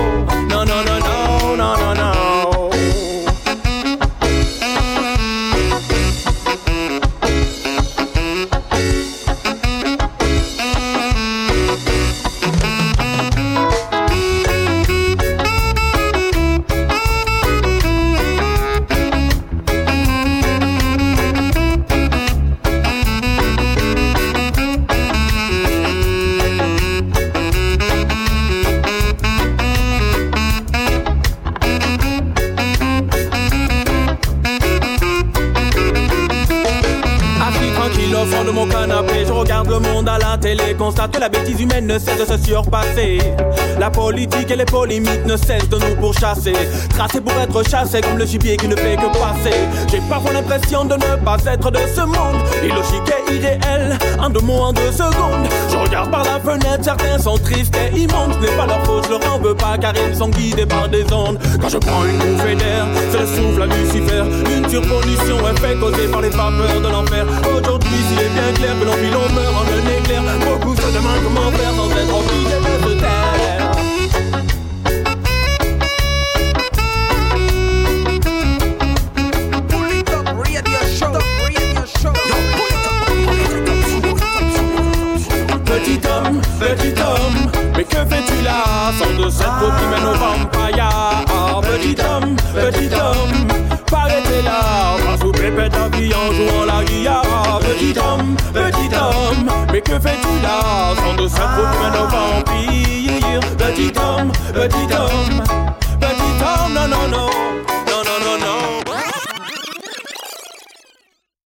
Non, non, non, non, non, non, non monde à la télé, constate que la bêtise humaine ne cesse de se surpasser. La politique et les polémiques ne cessent de nous pourchasser. Tracé pour être chassé comme le gibier qui ne fait que passer. J'ai parfois l'impression de ne pas être de ce monde. Illogique en deux mots, en deux secondes. Je regarde par la fenêtre, certains sont tristes et immondes. Ce n'est pas leur faute, je leur en veux pas car ils sont guidés par des ondes. Quand je prends une bouffée d'air, c'est le souffle à Lucifer. Une surpollution, effet causé par les vapeurs de l'enfer. Aujourd'hui, s'il est bien clair que l'envie l'on meurt en un éclair, beaucoup se demandent comment faire sans être obligé Sans de cette peau qui mène au vampire. Petit homme, petit homme, paraît là Va sous pépette ta vie en jouant la guillard Petit homme, petit homme, mais que fais-tu là Sans de cette peau qui mène au vampire. Petit homme, petit homme, petit homme, non, non, non